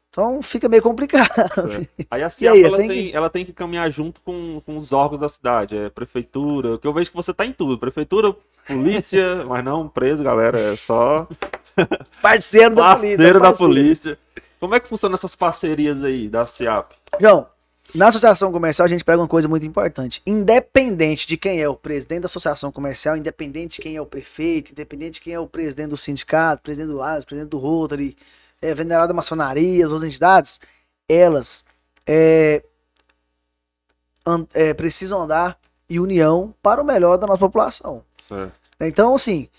Então fica meio complicado. (laughs) Aí a CIAP, aí, ela, tem que- ela tem que caminhar junto com, com os órgãos da cidade, é prefeitura, que eu vejo que você tá em tudo, prefeitura, polícia, (laughs) mas não preso, galera, é só (laughs) Parceiro da polícia. parceiro da parceiro. polícia. Como é que funciona essas parcerias aí da CIAP? João, na associação comercial a gente pega uma coisa muito importante. Independente de quem é o presidente da associação comercial, independente de quem é o prefeito, independente de quem é o presidente do sindicato, presidente do LAS, presidente do Rotary, é, venerado da maçonaria, as outras entidades, elas é, an- é, precisam andar em união para o melhor da nossa população. Certo. Então, assim,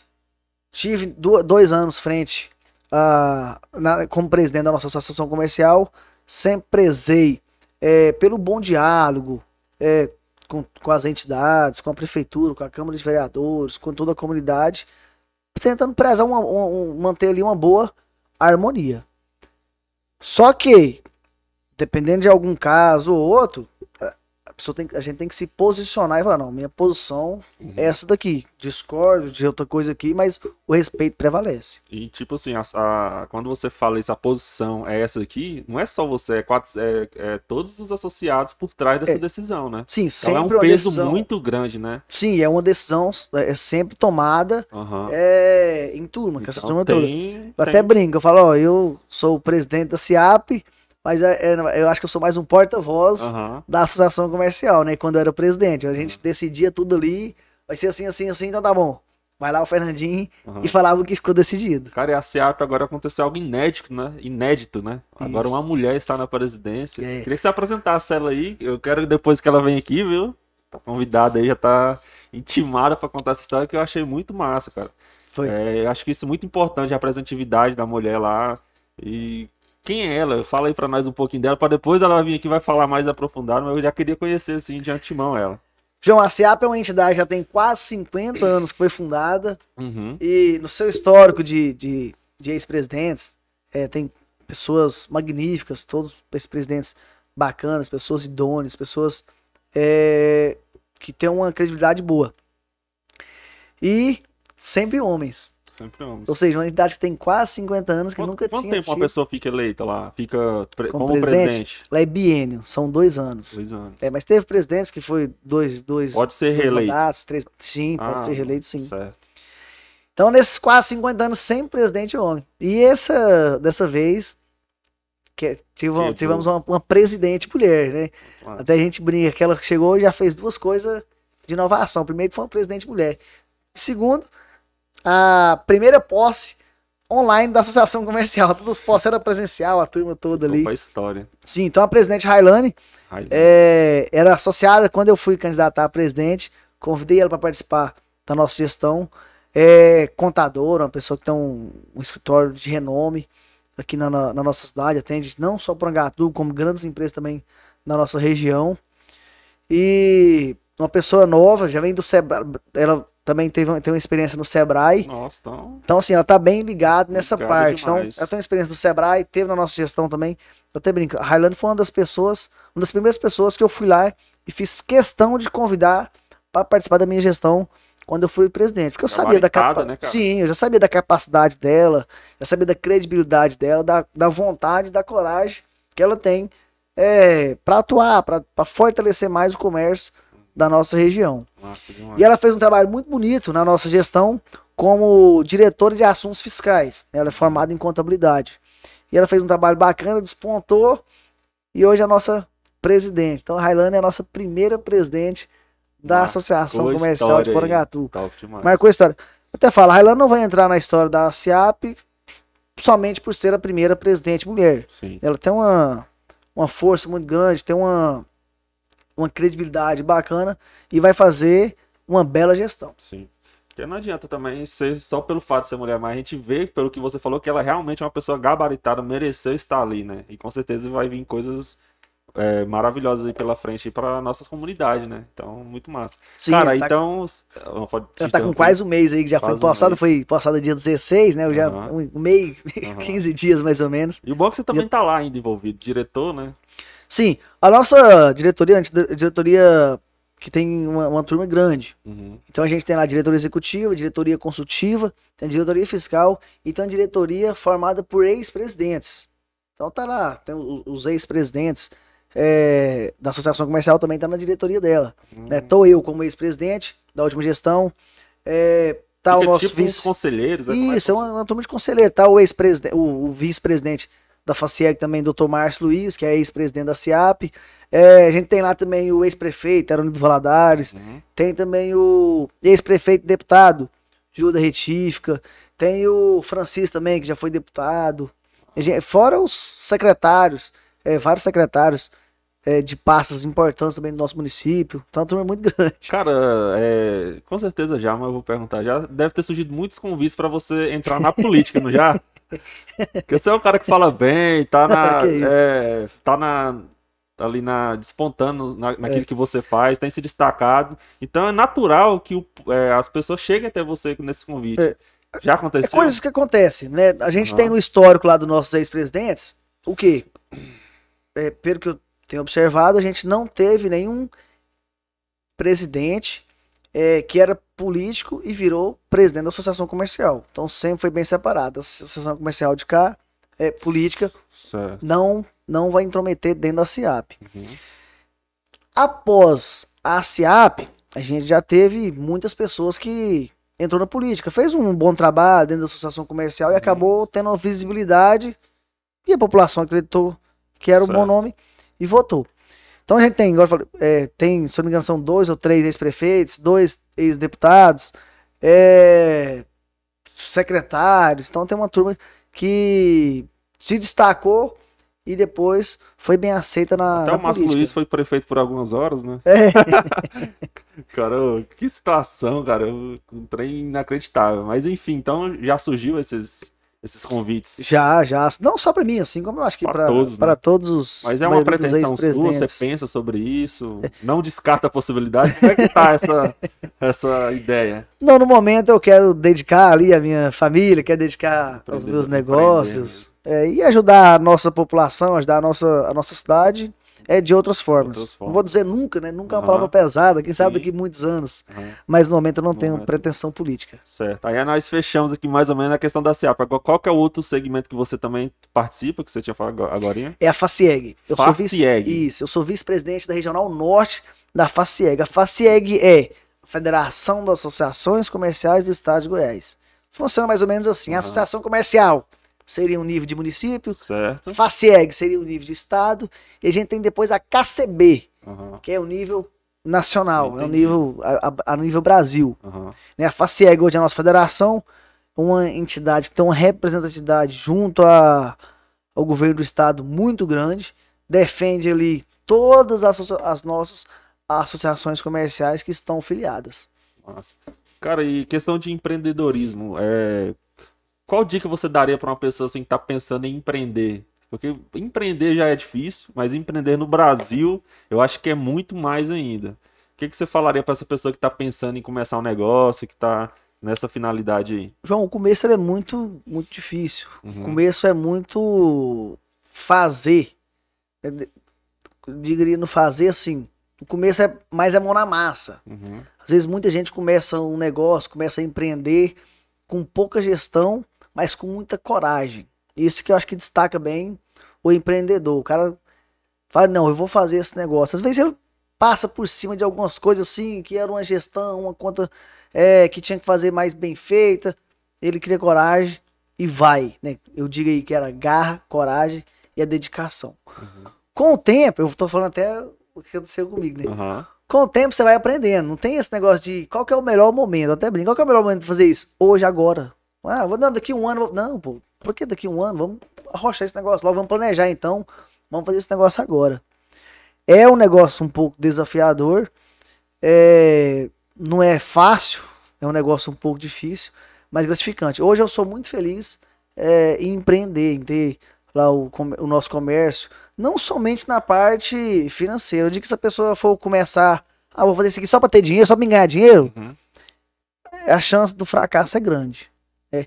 tive do- dois anos frente a, na- como presidente da nossa associação comercial, sempre prezei é, pelo bom diálogo é, com, com as entidades, com a prefeitura, com a Câmara de Vereadores, com toda a comunidade, tentando prezar uma, uma- um- manter ali uma boa harmonia. Só que, dependendo de algum caso ou outro, pessoa tem, a gente tem que se posicionar e falar, não, minha posição Uhum. é essa daqui. Discordo de outra coisa aqui, mas o respeito prevalece. E tipo assim, a, a- quando você fala isso, a posição é essa aqui, não é só você, é, quatro, é, é todos os associados por trás dessa É. decisão, né? Sim, Então é um sempre peso decisão. muito grande, né? Sim, é uma decisão é sempre tomada Aham. é, em turma, que essa Então turma toda. tem, Eu até tem- brinco, eu falo, ó, eu sou o presidente da CIAP, mas é- é- eu acho que eu sou mais um porta-voz Aham. da associação comercial, né? Quando eu era presidente. A Uhum. gente decidia tudo ali, vai ser assim, assim, assim, então tá bom. Vai lá o Fernandinho aham. e falava o que ficou decidido. Cara, e a SEAP agora aconteceu algo inédito, né? Inédito, né? Agora Isso. uma mulher está na presidência. É. Queria que você apresentasse ela aí. Eu quero depois que ela vem aqui, viu? Tá convidada aí, já tá intimada pra contar essa história que eu achei muito massa, cara. Foi. É, eu acho que isso é muito importante, a representatividade da mulher lá. E quem é ela? Fala aí pra nós um pouquinho dela, pra depois ela vir aqui e vai falar mais aprofundado, mas eu já queria conhecer, assim, de antemão ela. João, a CIAP é uma entidade que já tem quase 50 anos que foi fundada. Uhum. E no seu histórico de, de, de ex-presidentes, é, tem pessoas magníficas, todos ex-presidentes bacanas, pessoas idôneas, pessoas é, que têm uma credibilidade boa. E sempre homens. Sempre homens. Ou seja, uma entidade que tem quase 50 anos que Quanto, nunca quanto tinha tempo uma tido. pessoa fica eleita lá? Fica pre- Como como, presidente? presidente? Ela é biênio, são dois anos. Dois anos. É, mas teve presidentes que foi dois, dois, Pode ser dois reeleito. mandatos, três. Sim, pode Ah, ser reeleito, sim. Certo. Então, nesses quase 50 anos, sempre presidente homem. E essa, dessa vez, que, tivemos, Chegou. tivemos uma, uma presidente mulher, né? Massa. Até a gente brinca que ela chegou e já fez duas coisas de inovação. Primeiro, que foi uma presidente mulher. Segundo, a primeira posse online da Associação Comercial. Todos os postos era presencial, a turma toda ali. Opa, história. Sim, então a presidente Railane Ai, é, era associada quando eu fui candidatar a presidente. Convidei ela para participar da nossa gestão. É contadora, uma pessoa que tem um, um escritório de renome aqui na, na- na nossa cidade. Atende não só Porangatu, como grandes empresas também na nossa região. E uma pessoa nova, já vem do Sebrae. Ela também teve, tem uma experiência no Sebrae. Nossa, então. Então, assim, ela tá bem ligada nessa Ligada parte. Então, demais. ela tem uma experiência do Sebrae, teve na nossa gestão também. Eu até brinco. A Highland foi uma das pessoas, uma das primeiras pessoas que eu fui lá e fiz questão de convidar para participar da minha gestão quando eu fui presidente. Porque eu sabia da Gabaritada, capa... né? Sim, eu já sabia da capacidade dela, já sabia da credibilidade dela, da, da vontade, da coragem que ela tem é, para atuar, para fortalecer mais o comércio da nossa região. Demais. E ela fez um trabalho muito bonito na nossa gestão como diretora de assuntos fiscais. Ela é formada em contabilidade. E ela fez um trabalho bacana, despontou e hoje é a nossa presidente. Então a Railane é a nossa primeira presidente da Marcou Associação Comercial de. Porangatu. Marcou a história. Eu até falo, a Railane não vai entrar na história da CIAP somente por ser a primeira presidente mulher. Sim. Ela tem uma, uma força muito grande, tem uma, uma credibilidade bacana e vai fazer uma bela gestão. Sim. Porque não adianta também ser só pelo fato de ser mulher, mas a gente vê, pelo que você falou, que ela realmente é uma pessoa gabaritada, mereceu estar ali, né? E com certeza vai vir coisas é, maravilhosas aí pela frente para nossas comunidades, né? Então, muito massa. Sim, Cara, tá, então. pode ela tá com quase um mês aí, que já foi um postado, mês. foi postado dia 16, né? Eu já, Aham. um, um mês, (laughs) Aham. 15 dias mais ou menos. E o bom é que você também tá lá ainda envolvido, diretor, né? Sim, a nossa diretoria, a diretoria que tem uma, uma turma grande. Uhum. Então a gente tem lá a diretoria executiva, diretoria consultiva, tem diretoria fiscal e tem a diretoria formada por ex-presidentes. Então tá lá, tem o- os ex-presidentes é, da Associação Comercial também tá na diretoria dela. Hum. Né? Tô eu como ex-presidente da última gestão, é, tá o Fica nosso tipo vice... conselheiros, né? Como Isso, é que uma, uma turma de conselheiro. Tá o ex-presidente, o, o vice-presidente da FACIEG também, doutor Márcio Luiz, que é ex-presidente da CIAP. É, a gente tem lá também o ex-prefeito, Aronido Valadares. Uhum. Tem também o ex-prefeito deputado, Juda Retífica. Tem o Francisco também, que já foi deputado. Gente- Fora os secretários, é, vários secretários é, de pastas importantes também do nosso município. Então, a turma é muito (laughs) grande. Cara, é, com certeza já, mas eu vou perguntar. Já deve ter surgido muitos convites pra você entrar na política, não já? (laughs) Porque você é um cara que fala bem, tá (laughs) na, Que isso. é, tá na ali na despontando na, naquilo É. que você faz, tem se destacado. Então é natural que o- é, as pessoas cheguem até você nesse convite. É. Já É aconteceu? coisas que acontecem, né? A gente tem no histórico lá dos nossos ex-presidentes, o quê? É, pelo que eu tenho observado, a gente não teve nenhum presidente é, que era político e virou presidente da associação comercial. Então sempre foi bem separado. A associação comercial de cá é política, Certo. não não vai intrometer dentro da CIAP. Uhum. Após a CIAP, a gente já teve muitas pessoas que entrou na política, fez um bom trabalho dentro da associação comercial e Uhum. acabou tendo uma visibilidade e a população acreditou que era um bom Certo. nome e votou. Então a gente tem, igual eu falei, é, tem, se eu não me engano, são dois ou três ex-prefeitos, dois ex-deputados, é, secretários. Então tem uma turma que se destacou e depois foi bem aceita na, Até na o Márcio. Luiz foi prefeito por algumas horas, né? É. (laughs) Cara, que situação, cara. Um trem inacreditável. Mas enfim, então já surgiu esses, esses convites. Já, já. Não só pra mim, assim como eu acho que Pra pra todos, né? para todos os. Mas é uma pretensão sua, você pensa sobre isso, não descarta a possibilidade. Como é que tá (laughs) essa, essa ideia? Não, no momento eu quero dedicar ali a minha família, quero dedicar aos meus negócios é, e ajudar a nossa população, ajudar a nossa, a nossa cidade é de outras formas. Outras formas. Não vou dizer nunca, né? Nunca é uma Aham. palavra pesada, quem sabe Sim. daqui a muitos anos. Aham, Mas no momento eu não No tenho momento. pretensão política. certo. Aí nós fechamos aqui mais ou menos a questão da SEAP. Agora, qual que é o outro segmento que você também participa, que você tinha falado agora? É a FACIEG. Eu sou vice FACIEG. Isso, eu sou vice-presidente da Regional Norte da FACIEG. A FACIEG é a Federação das Associações Comerciais do Estado de Goiás. Funciona mais ou menos assim. A Aham. associação comercial seria um nível de município, Certo. FACIEG seria um nível de estado, e a gente tem depois a KCB, Aham, que é o nível nacional, é o Entendi. nível a, a- nível Brasil. aham. Né? A FACIEG hoje é a nossa federação, uma entidade que tem uma representatividade junto a, ao governo do estado muito grande, defende ali todas as, as nossas associações comerciais que estão filiadas. Massa. Cara, e questão de empreendedorismo, é... qual dica você daria para uma pessoa assim que tá pensando em empreender? Porque empreender já é difícil, mas empreender no Brasil, eu acho que é muito mais ainda. O que, que você falaria para essa pessoa que tá pensando em começar um negócio, que tá nessa finalidade aí? João, o começo é muito, muito difícil. O Uhum. começo é muito fazer. É Eu diria no fazer assim. O começo é mais é mão na massa. Uhum. Às vezes muita gente começa um negócio, começa a empreender com pouca gestão, mas com muita coragem. Isso que eu acho que destaca bem o empreendedor. O cara fala, não, eu vou fazer esse negócio. Às vezes ele passa por cima de algumas coisas assim, que era uma gestão, uma conta é, que tinha que fazer mais bem feita. Ele cria coragem e vai, né? Eu digo aí que era garra, coragem e a dedicação. Com o tempo, eu tô falando até o que aconteceu comigo, né? Aham. Com o tempo você vai aprendendo. Não tem esse negócio de qual que é o melhor momento. Eu até brinco. Qual que é o melhor momento de fazer isso? Hoje, agora. Ah, vou não, daqui um ano. vou- Não, pô. Por que daqui um ano? Vamos arrochar esse negócio logo. Vamos planejar então. Vamos fazer esse negócio agora. É um negócio um pouco desafiador. É, não é fácil. É um negócio um pouco difícil, mas gratificante. Hoje eu sou muito feliz é, em empreender, em ter lá o, o nosso comércio não somente na parte financeira. Eu digo que se a pessoa for começar, ah, vou fazer isso aqui só para ter dinheiro, só para ganhar dinheiro, Uhum. a chance do fracasso é grande. É,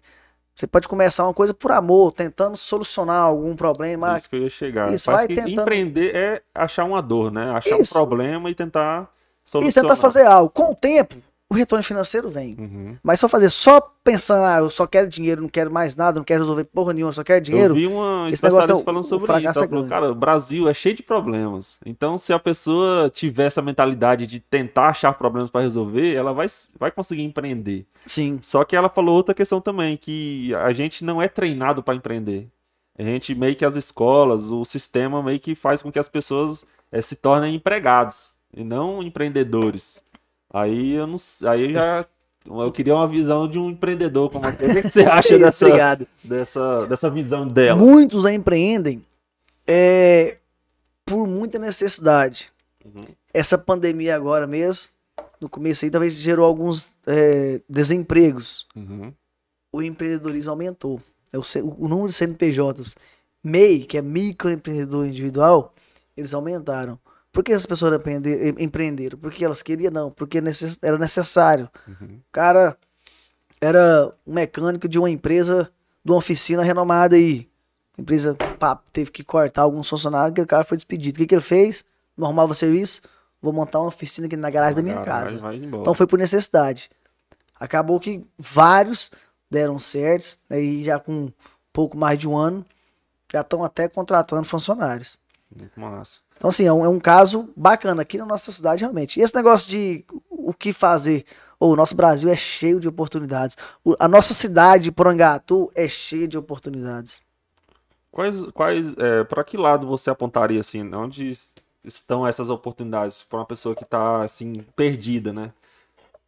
você pode começar uma coisa por amor, tentando solucionar algum problema. Ah, Isso que eu ia chegar. isso, Parece vai que tentando- empreender é achar uma dor, né? Achar Isso. um problema e tentar solucionar. tentar fazer algo. Com o tempo, o retorno financeiro vem. Uhum. Mas só fazer só pensando, ah, eu só quero dinheiro, não quero mais nada, não quero resolver porra nenhuma, só quero dinheiro. Eu vi uma especialista é falando sobre isso. Ela é falou, grande. cara, o Brasil é cheio de problemas. Então, se a pessoa tiver essa mentalidade de tentar achar problemas para resolver, ela vai, vai conseguir empreender. Sim. Só que ela falou outra questão também, que a gente não é treinado para empreender. A gente meio que as escolas, o sistema meio que faz com que as pessoas eh, se tornem empregados e não empreendedores. Aí eu não, aí já (laughs) eu queria uma visão de um empreendedor como. O que que você (laughs) acha dessa, Obrigado. dessa, dessa visão dela? Muitos empreendem é, por muita necessidade. Uhum. Essa pandemia agora mesmo, no começo aí, talvez gerou alguns é, desempregos. Uhum. O empreendedorismo aumentou. É o, o número de CNPJs MEI, que é microempreendedor individual, eles aumentaram. Por que as pessoas empreende- empreenderam? Porque elas queriam? Não, porque era necessário. Uhum. O cara era um mecânico de uma empresa, de uma oficina renomada aí. A empresa pá, teve que cortar alguns funcionários, aquele cara foi despedido. O que, que ele fez? Não arrumava serviço, vou montar uma oficina aqui na garagem da minha Caralho, casa. Então foi por necessidade. Acabou que vários deram certos, aí já com um pouco mais de um ano, já estão até contratando funcionários. Muito massa. Então, assim, é um, é um caso bacana aqui na nossa cidade, realmente. E esse negócio de o que fazer, o nosso Brasil é cheio de oportunidades. A nossa cidade, Porangatu, é cheia de oportunidades. Quais, quais, é, para que lado você apontaria assim? Onde es- estão essas oportunidades para uma pessoa que está assim perdida, né?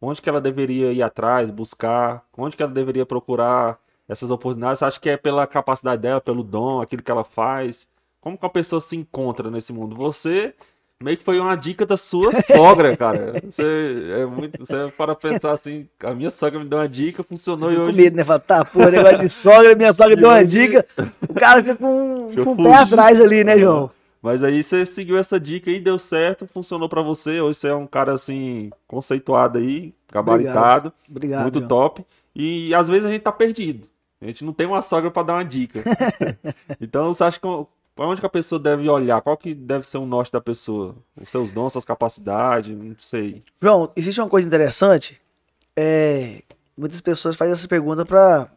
Onde que ela deveria ir atrás, buscar? Onde que ela deveria procurar essas oportunidades? Você acha que é pela capacidade dela, pelo dom, aquilo que ela faz? Como que a pessoa se encontra nesse mundo? Você meio que foi uma dica da sua (laughs) sogra, cara. Você é muito, você para pensar assim, a minha sogra me deu uma dica, funcionou e Com hoje medo, né? Fala, tá, porra, negócio de sogra, minha sogra deu uma dica. O cara fica com, (laughs) com o pé atrás ali, né, João? Mas aí você seguiu essa dica aí, deu certo, funcionou pra você. Hoje você é um cara assim, conceituado aí, gabaritado, Obrigado. muito João. top. E às vezes a gente tá perdido. A gente não tem uma sogra pra dar uma dica. (laughs) então você acha que pra onde que a pessoa deve olhar? Qual que deve ser o norte da pessoa? Os seus dons, suas capacidades, não sei. João, existe uma coisa interessante. É, muitas pessoas fazem essa pergunta pra.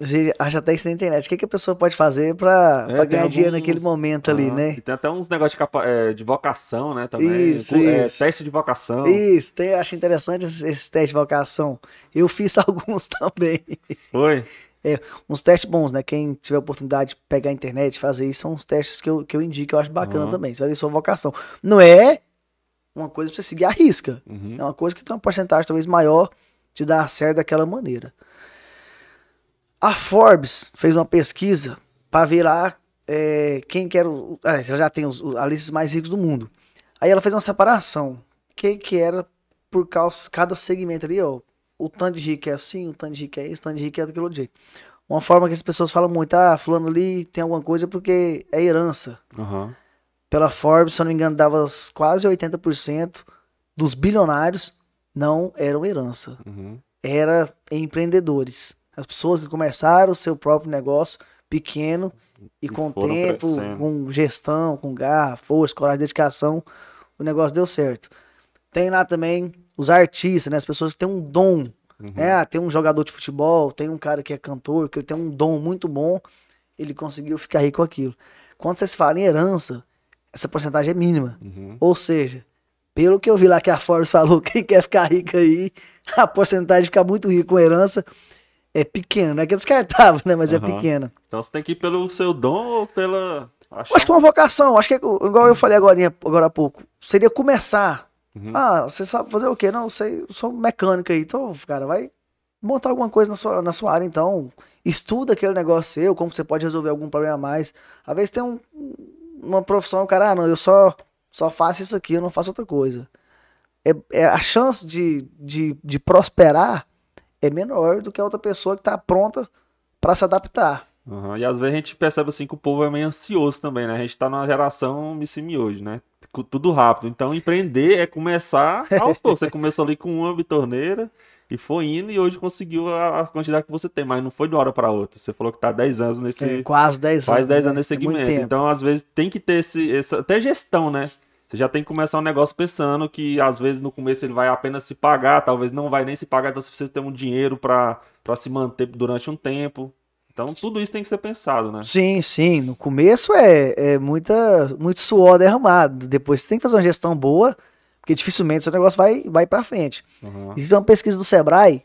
Você acha até isso na internet. O que, que a pessoa pode fazer pra, É, ganhar dinheiro alguns- naquele momento ali, Ah, né? E tem até uns negócios de, capa- é, de vocação, né, também. Isso, é, isso. teste de vocação. Isso, tem, acho interessante esses, esses testes de vocação. Eu fiz (laughs) alguns também. Foi? Uns testes bons, né? Quem tiver oportunidade de pegar a internet e fazer isso, são uns testes que eu, que eu indico, eu acho bacana Aham. também. Você vai ver sua vocação. Não é uma coisa pra você seguir a risca. Uhum. É uma coisa que tem uma porcentagem talvez maior de dar certo daquela maneira. A Forbes fez uma pesquisa para ver lá é, quem que era. o- ela já tem os, a lista mais ricos do mundo. Aí ela fez uma separação. Quem que era por causa cada segmento ali, ó. O tanto de rico é assim, o tanto de rico é isso, o tanto de rico é daquele jeito. Uma forma que as pessoas falam muito, ah, fulano ali tem alguma coisa porque é herança. Aham. Pela Forbes, se eu não me engano, dava quase 80% dos bilionários não eram herança Uhum. era empreendedores. As pessoas que começaram o seu próprio negócio pequeno e, E com tempo, crescendo. com gestão, com garra, força, coragem, dedicação, o negócio deu certo. Tem lá também os artistas, né? As pessoas que têm um dom. Uhum. né? Ah, tem um jogador de futebol, tem um cara que é cantor, que ele tem um dom muito bom, ele conseguiu ficar rico com aquilo. Quando vocês falam em herança, essa porcentagem é mínima. Uhum. Ou seja, pelo que eu vi lá que a Forbes (laughs) falou, quem quer ficar rico aí, a porcentagem de ficar muito rico com herança é pequena. Não é que é descartável, né? Mas é Aham. pequena. Então você tem que ir pelo seu dom ou pela. Acho que é uma vocação, acho que é igual eu falei agora, agora há pouco, seria começar. Uhum. Ah, você sabe fazer o quê? Não, eu sei, eu sou mecânico aí. Então, cara, vai montar alguma coisa na sua, na sua área, então. Estuda aquele negócio seu, como você pode resolver algum problema a mais. Às vezes tem um, uma profissão, cara, ah, não, eu só, só faço isso aqui, eu não faço outra coisa. É, é a chance de, de, de prosperar é menor do que a outra pessoa que está pronta para se adaptar. Aham, E às vezes a gente percebe assim que o povo é meio ansioso também, né? A gente tá numa geração missimi hoje, né? Tudo rápido. Então empreender é começar aos poucos. Você começou ali com uma bitorneira e foi indo e hoje conseguiu a, quantidade que você tem, mas não foi de uma hora para outra. Você falou que tá há 10 anos nesse. É, quase 10 anos. faz 10 né? anos nesse É segmento. Então, às vezes, tem que ter esse, essa, até gestão, né? Você já tem que começar um negócio pensando que, às vezes, no começo ele vai apenas se pagar, talvez não vai nem se pagar, então você precisa ter um dinheiro para se manter durante um tempo. Então, tudo isso tem que ser pensado, né? Sim, sim. No começo é, é muita, muito suor derramado. Depois você tem que fazer uma gestão boa, porque dificilmente seu negócio vai, vai para frente. Uhum. Existe uma pesquisa do Sebrae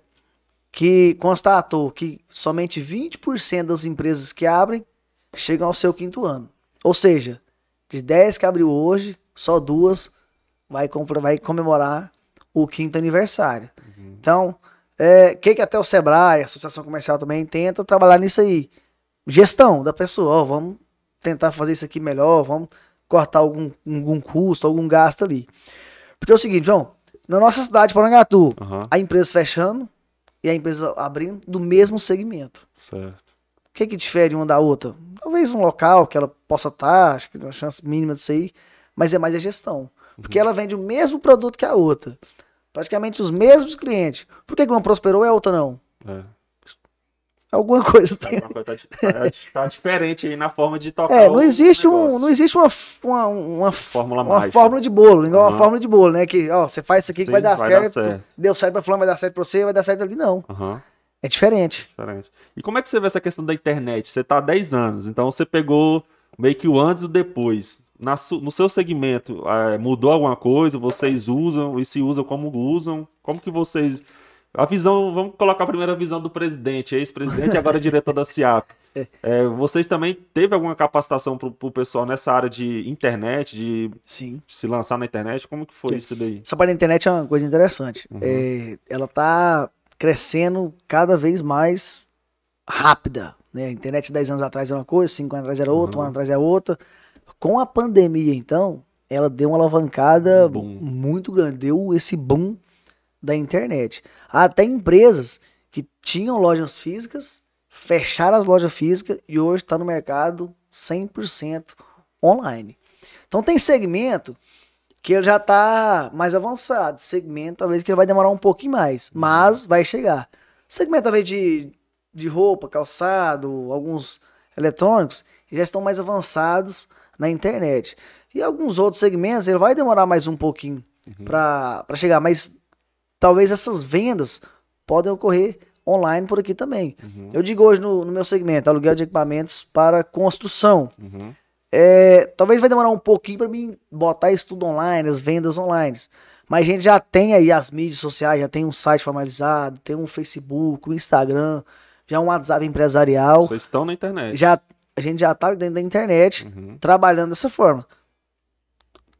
que constatou que somente 20% das empresas que abrem chegam ao seu quinto ano. Ou seja, de 10 que abriu hoje, só duas vai, vai comemorar o quinto aniversário. Então, é, que que até o Sebrae, a Associação Comercial também, tenta trabalhar nisso aí. Gestão da pessoa, ó, vamos tentar fazer isso aqui melhor, vamos cortar algum, algum custo, algum gasto ali. Porque é o seguinte, João, na nossa cidade, Porangatu, Aham, a empresa fechando e a empresa abrindo do mesmo segmento. certo. O que que difere uma da outra? Talvez um local que ela possa estar, acho que tem uma chance mínima disso aí, mas é mais a gestão. Porque ela vende o mesmo produto que a outra. Praticamente os mesmos clientes. Por que que uma prosperou e a outra não? É. Alguma coisa tem. Alguma coisa tá, tá- tá diferente aí na forma de tocar É, o não existe um, não existe uma, uma, uma, Fórmula uma mágica. fórmula de bolo, igual uma Aham. fórmula de bolo, né? Que, ó, você faz isso aqui que Sim, vai dar vai dar certo. certo. Deu certo pra fulano, vai dar certo pra você, vai dar certo ali. Não. Aham. É diferente. Diferente. E como é que você vê essa questão da internet? Você tá há 10 anos, então você pegou meio que o antes e o depois. Na no seu segmento, eh, mudou alguma coisa? Vocês usam? E se usam, como usam? Como que vocês... A visão, vamos colocar a primeira visão do presidente, ex-presidente e agora diretor da CIAP. Eh, (laughs) vocês também teve alguma capacitação pro, pro pessoal nessa área de internet, de Sim. se lançar na internet? Como que foi Sim. isso daí? Essa parte da internet é uma coisa interessante. Uhum. É, ela tá crescendo cada vez mais rápida. Né? A internet 10 anos atrás era uma coisa, 5 anos atrás era outra, um Uhum. ano atrás era outra. Com a pandemia, então, ela deu uma alavancada boom. muito grande. Deu esse boom da internet. Há até empresas que tinham lojas físicas, fecharam as lojas físicas e hoje está no mercado 100% online. Então tem segmento que ele já está mais avançado. Segmento talvez que ele vai demorar um pouquinho mais, mas vai chegar. Segmento talvez de, de roupa, calçado, alguns eletrônicos, já estão mais avançados na internet. E alguns outros segmentos ele vai demorar mais um pouquinho para chegar, mas talvez essas vendas podem ocorrer online por aqui também. Uhum, Eu digo hoje no, no meu segmento, aluguel de equipamentos para construção. uhum, É, talvez vai demorar um pouquinho para mim botar isso tudo online, as vendas online. Mas a gente já tem aí as mídias sociais, já tem um site formalizado, tem um Facebook, um Instagram, já um WhatsApp empresarial. Vocês estão na internet. Já, a gente já tá dentro da internet Uhum, trabalhando dessa forma.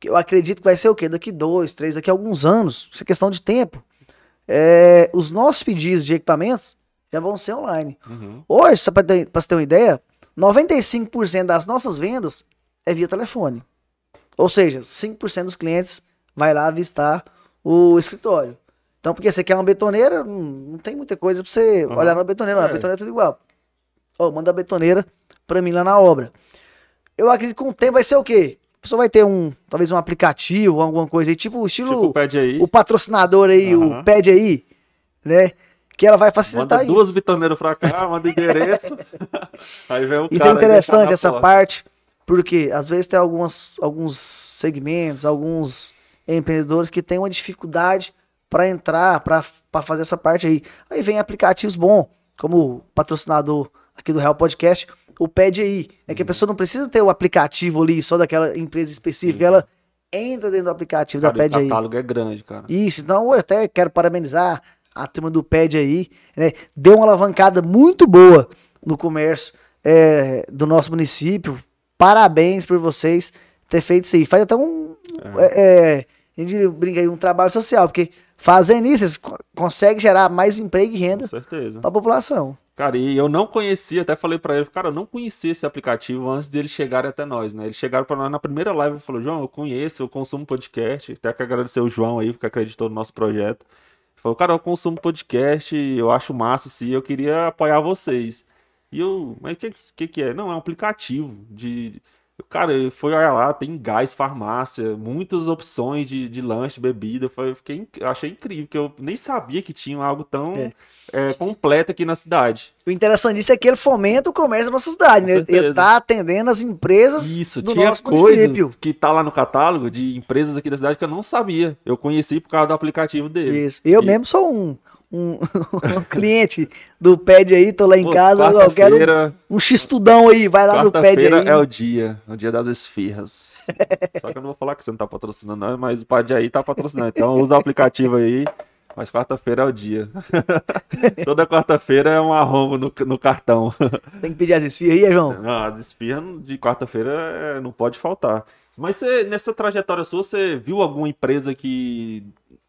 Eu acredito que vai ser o quê? Daqui dois, três, daqui a alguns anos, isso é questão de tempo. é, os nossos pedidos de equipamentos já vão ser online. Uhum. Hoje, só para você ter uma ideia, 95% das nossas vendas é via telefone. Ou seja, 5% dos clientes vai lá visitar o escritório. Então, porque você quer uma betoneira, não, não tem muita coisa pra você Aham. olhar na betoneira, não. A É. betoneira é tudo igual. Ó, manda a betoneira pra mim lá na obra. Eu acredito que com o tempo vai ser o quê? A pessoa vai ter um, talvez um aplicativo, alguma coisa aí, tipo estilo Tipo, pede aí. o patrocinador aí, Aham. o pede aí, né? Que ela vai facilitar Manda isso. duas betoneiras pra cá, manda endereço. (laughs) aí vem o Isso cara. é e interessante deixa na essa porta. parte, porque às vezes tem algumas, alguns segmentos, alguns empreendedores que têm uma dificuldade para entrar, para fazer essa parte aí. Aí vem aplicativos bons, como o patrocinador aqui do Real Podcast, o Pede aí. É Uhum. que a pessoa não precisa ter o aplicativo ali só daquela empresa específica, ela entra dentro do aplicativo Cara, da o aí. catálogo é grande, cara. Isso, então eu até quero parabenizar a turma do PED aí, né? Deu uma alavancada muito boa no comércio é, do nosso município. Parabéns por vocês ter feito isso aí. Faz até um. É. é, a gente brinca aí, um trabalho social, porque fazendo isso, co- conseguem gerar mais emprego e renda para a população. Cara, e eu não conhecia, até falei pra ele, cara, eu não conhecia esse aplicativo antes deles chegarem até nós, né? Eles chegaram pra nós na primeira live e falou, João, eu conheço, eu consumo podcast. Até que agradecer o João aí, que acreditou no nosso projeto. Ele falou, cara, eu consumo podcast, eu acho massa, sim, eu queria apoiar vocês. E eu, mas o que, que que é? Não, é um aplicativo de. Cara, eu fui olhar lá, tem gás, farmácia, muitas opções de, de lanche, bebida. Eu fiquei, achei incrível, porque eu nem sabia que tinha algo tão É. é, completo aqui na cidade. O interessante disso é que ele fomenta o comércio da nossa cidade, né? Ele está atendendo as empresas Isso, do tinha nosso coisas município. que tá lá no catálogo de empresas aqui da cidade que eu não sabia. Eu conheci por causa do aplicativo dele. Isso. Eu E- mesmo sou um, um, (laughs) um cliente do PED aí, tô lá em Pô, casa, eu quero um, um x-tudão aí, vai lá no PED Quarta-feira aí. é o dia, é o dia das esfirras. (laughs) Só que eu não vou falar que você não tá patrocinando, não, mas o Pad aí tá patrocinando. Então usa o aplicativo aí, mas quarta-feira é o dia. (laughs) Toda quarta-feira é um arromo no, no cartão. Tem que pedir as esfirras aí, João. Não, as esfirras de quarta-feira é, não pode faltar. Mas você, nessa trajetória sua, você viu alguma empresa que,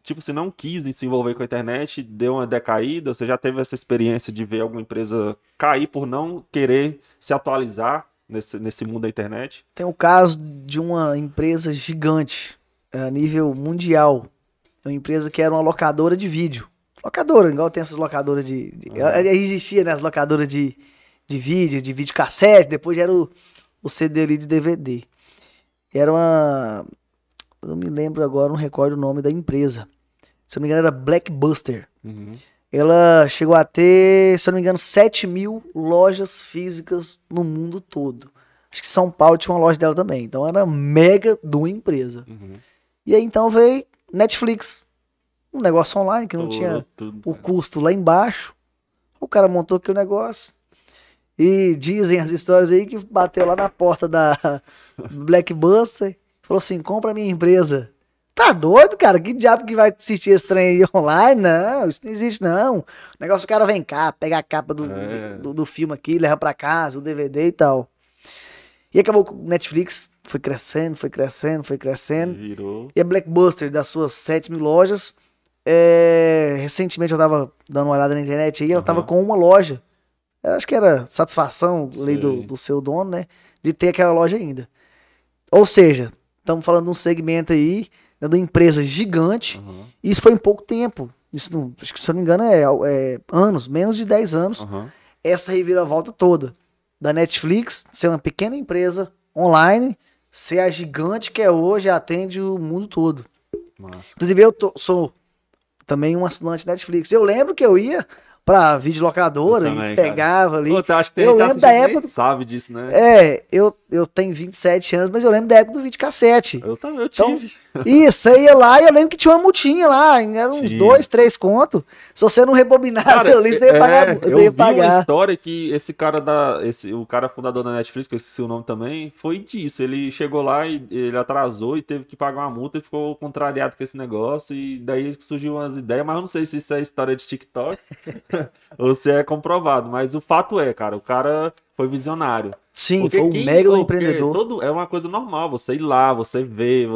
tipo, você não quis se envolver com a internet, deu uma decaída? Você já teve essa experiência de ver alguma empresa cair por não querer se atualizar nesse, nesse mundo da internet? Tem o caso de uma empresa gigante, a nível mundial. É uma empresa que era uma locadora de vídeo. Locadora, igual tem essas locadoras de. de Aham. ela- Existia, né? As locadoras de, de vídeo, de videocassete, depois era o, o CD ali de DVD. Era uma. Eu não me lembro agora, não recordo o nome da empresa. Se eu não me engano, era Blackbuster. Uhum. Ela chegou a ter, se eu não me engano, 7 mil lojas físicas no mundo todo. Acho que São Paulo tinha uma loja dela também. Então era mega de uma empresa. Uhum. E aí então veio Netflix. Um negócio online que não tinha tudo. o custo lá embaixo. O cara montou aquele negócio. E dizem as histórias aí que bateu lá na porta da (laughs) Blackbuster. Falou assim: compra a minha empresa. Tá doido, cara? Que diabo que vai assistir esse trem aí (laughs) online? Não, isso não existe, não. O negócio, o cara vem cá, pega a capa do, É. do, do filme aqui, leva pra casa, o DVD e tal. E acabou com o Netflix, foi crescendo, foi crescendo, foi crescendo. Virou. E a Blackbuster, das suas 7 mil lojas, é, recentemente eu tava dando uma olhada na internet aí, ela tava Aham. com uma loja. Eu acho que era satisfação ali do, do seu dono, né? De ter aquela loja ainda. Ou seja, estamos falando de um segmento aí, né, de uma empresa gigante, Aham, e isso foi em pouco tempo. Isso, não, acho que se eu não me engano, é, é anos, menos de 10 anos aham. essa reviravolta toda da Netflix ser uma pequena empresa online, ser a gigante que é hoje, atende o mundo todo. Massa. Inclusive, eu tô- sou também um assinante Netflix. Eu lembro que eu ia pra videolocadora também, e cara. pegava ali. Pô, eu acho que tem Eu gente lembro da época sabe disso, né? É, eu, eu tenho 27 anos, mas eu lembro da época do videocassete. Eu também, eu Então, tive. (laughs) E você ia lá e eu lembro que tinha uma multinha lá, eram uns Tinha. dois, três contos. Se você não rebobinasse Cara, (laughs) ali, você ia pagar. é, você eu ia vi uma história que esse cara da. Esse, o cara fundador da Netflix, que eu esqueci o nome também, foi disso. Ele chegou lá e ele atrasou e teve que pagar uma multa e ficou contrariado com esse negócio. E daí surgiu umas ideias, mas eu não sei se isso é história de TikTok (laughs) ou se é comprovado. Mas o fato é, cara, o cara foi visionário. Sim, Porque foi um quem- mega empreendedor. todo- é uma coisa normal, você ir lá, você ver.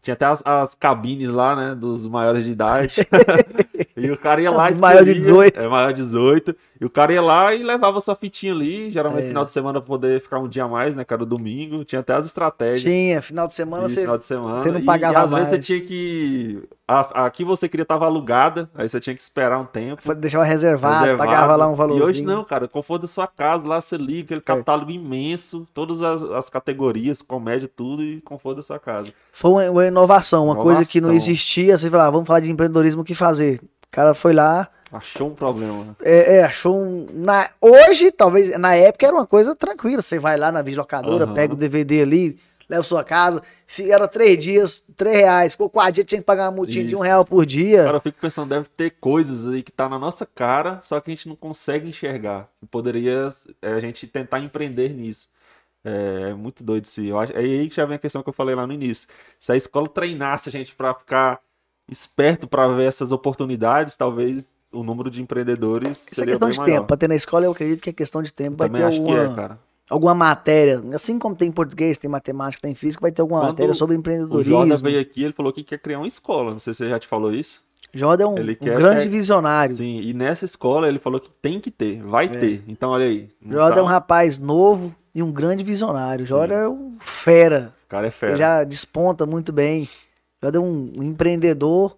Tinha até as, as cabines lá, né, dos maiores de idade. (laughs) (laughs) e o cara ia lá e Maior de escolhia- 18. É, maior de 18. E o cara ia lá e levava sua fitinha ali, geralmente É. final de semana pra poder ficar um dia a mais, né, cara, domingo. Tinha até as estratégias. Tinha, final de semana Isso, você. final de semana. você não E- pagava e, às vezes você mais. tinha que. A, a que você queria tava alugada, aí você tinha que esperar um tempo. Deixava reservado, reservado. pagava lá um valor. E hoje não, cara, conforto da sua casa, lá você liga, É. aquele catálogo imenso, todas as, as categorias, comédia, tudo, e conforto da sua casa. Foi uma, uma inovação, uma coisa que não Inovação. existia. Você falava, vamos falar de empreendedorismo, o que fazer? O cara foi lá, Achou um problema. é, é, achou um. Na, hoje, talvez, na época era uma coisa tranquila. Você vai lá na videolocadora, Aham. pega o DVD ali, leva sua casa. Era três dias, três reais. Ficou quatro dias, tinha que pagar uma multinha de um real por dia. Cara, eu fico pensando, deve ter coisas aí que tá na nossa cara, só que a gente não consegue enxergar. Poderia é, a gente tentar empreender nisso. É, é muito doido isso. Eu acho, é aí que já vem a questão que eu falei lá no início. Se a escola treinasse a gente pra ficar esperto pra ver essas oportunidades, talvez o número de empreendedores Isso é seria questão bem de maior. tempo. Pra ter na escola, eu acredito que é questão de tempo. Vai Também ter acho que alguma, é, cara. alguma matéria. Assim como tem em português, tem matemática, tem física, vai ter alguma Quando matéria sobre O Jordan empreendedorismo. veio aqui, ele falou que quer criar uma escola. Não sei se ele já te falou isso. Jordan é um, Ele um quer- grande é- visionário. Sim, e nessa escola ele falou que tem que ter, vai ter. Então, olha aí. não Jordan tá- é um rapaz novo e um grande visionário. Jordan é um fera. O cara é Ele fera. já desponta muito bem. Jordan é um empreendedor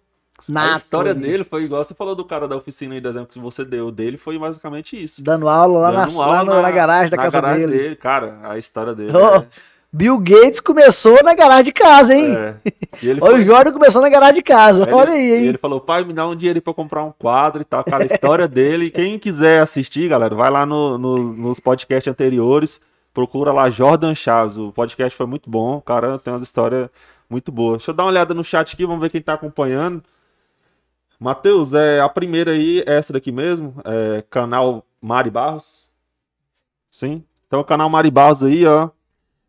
nato. A história ali, dele foi igual você falou do cara da oficina aí, do exemplo que você deu dele, foi basicamente isso. Dando aula lá, na, Dando lá aula no- na garagem da na casa garagem dele. Cara, a história dele. Oh, Bill Gates começou na garagem de casa, é, hein? é. (laughs) E Olha, foi- o Jordan começou na garagem de casa. ele- Olha aí, e hein? ele falou, pai, me dá um dinheiro pra comprar um quadro e tal. Cara, a história (laughs) dele. Quem quiser assistir, galera, vai lá no, no- nos podcasts anteriores, procura lá Jordan Chaves. O podcast foi muito bom, o cara tem umas histórias muito boas. Deixa eu dar uma olhada no chat aqui, vamos ver quem tá acompanhando. Matheus, é, a primeira aí é essa daqui mesmo, é, canal Mari Barros. Sim. Então o canal Mari Barros aí, ó.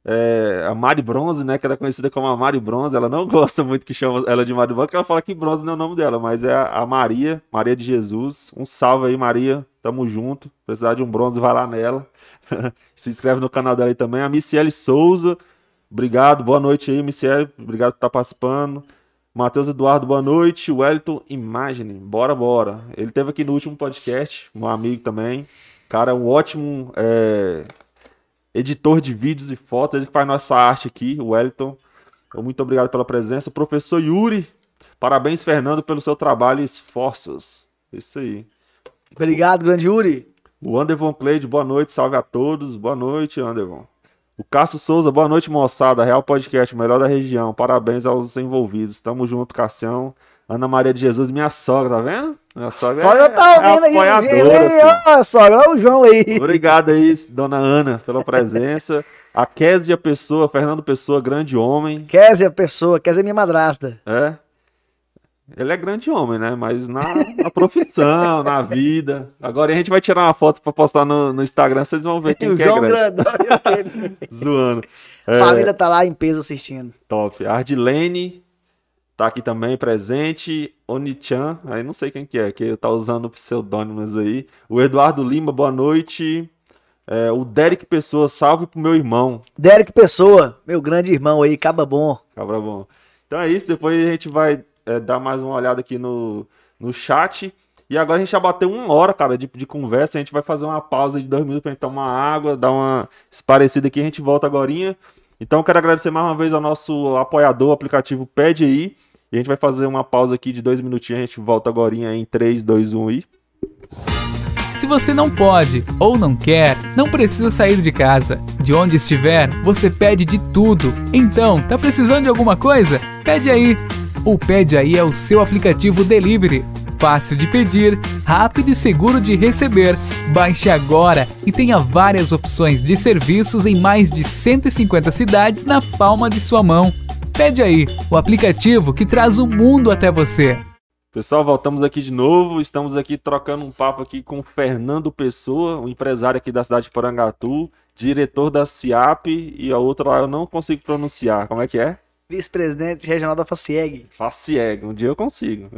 É, a Mari Bronze, né? Que ela é conhecida como a Mari Bronze. Ela não (laughs) gosta muito que chama ela de Mari Bronze, porque ela fala que Bronze não é o nome dela, mas é a, Maria, Maria de Jesus. Um salve aí, Maria. Tamo junto. Precisar de um bronze, vai lá nela. (laughs) Se inscreve no canal dela aí também. A Missiele Souza. Obrigado, boa noite aí, Missiele. Obrigado por estar participando. Matheus Eduardo, boa noite. Wellington Imagine, bora, bora. Ele teve aqui no último podcast, um amigo também. Cara, um ótimo é, editor de vídeos e fotos, ele que faz nossa arte aqui, o Wellington. Então, Muito obrigado pela presença. Professor Yuri, parabéns, Fernando, pelo seu trabalho e esforços. Isso aí. Obrigado, grande Yuri. O Anderson Cleide, boa noite, salve a todos. Boa noite, Anderson. O Cássio Souza, boa noite, moçada. Real Podcast, melhor da região. Parabéns aos envolvidos. Tamo junto, Cassião. Ana Maria de Jesus, minha sogra, tá vendo? Minha sogra Olha, eu tava é ouvindo aqui. apoiadora. Olha só, olha o João aí. Obrigado aí, dona Ana, pela presença. A Késia Pessoa, Fernando Pessoa, grande homem. Kézia Pessoa, Kézia é minha madrasta. É. Ele é grande homem, né? Mas na, na profissão, na vida. Agora a gente vai tirar uma foto pra postar no, no Instagram, vocês vão ver quem o que é João grande. Grandão. (laughs) Zoando. É, família tá lá em peso assistindo. top. Ardilene tá aqui também presente. Onichan, aí não sei quem que é, que tá usando pseudônimos aí. O Eduardo Lima, boa noite. É, o Derek Pessoa, salve pro meu irmão. Derek Pessoa, meu grande irmão aí, caba bom. Cabra bom. Então é isso, depois a gente vai é, dar mais uma olhada aqui no, no chat. E agora a gente já bateu uma hora, cara, de, de conversa. A gente vai fazer uma pausa de dois minutos pra gente tomar água, dar uma esparecida aqui. A gente volta agora. Então eu quero agradecer mais uma vez ao nosso apoiador, o aplicativo Pede aí. E a gente vai fazer uma pausa aqui de dois minutinhos. A gente volta agora em 3, 2, 1 e. Se você não pode ou não quer, não precisa sair de casa. De onde estiver, você pede de tudo. Então, tá precisando de alguma coisa? Pede aí. O Pede aí é o seu aplicativo delivery. Fácil de pedir, rápido e seguro de receber. Baixe agora e tenha várias opções de serviços em mais de 150 cidades na palma de sua mão. Pede aí, o aplicativo que traz o mundo até você. Pessoal, voltamos aqui de novo. Estamos aqui trocando um papo aqui com Fernando Pessoa, um empresário aqui da cidade de Porangatu, diretor da CIAP e a outra lá eu não consigo pronunciar. Como é que é? Vice-presidente regional da FACIEG. Facieg, um dia eu consigo.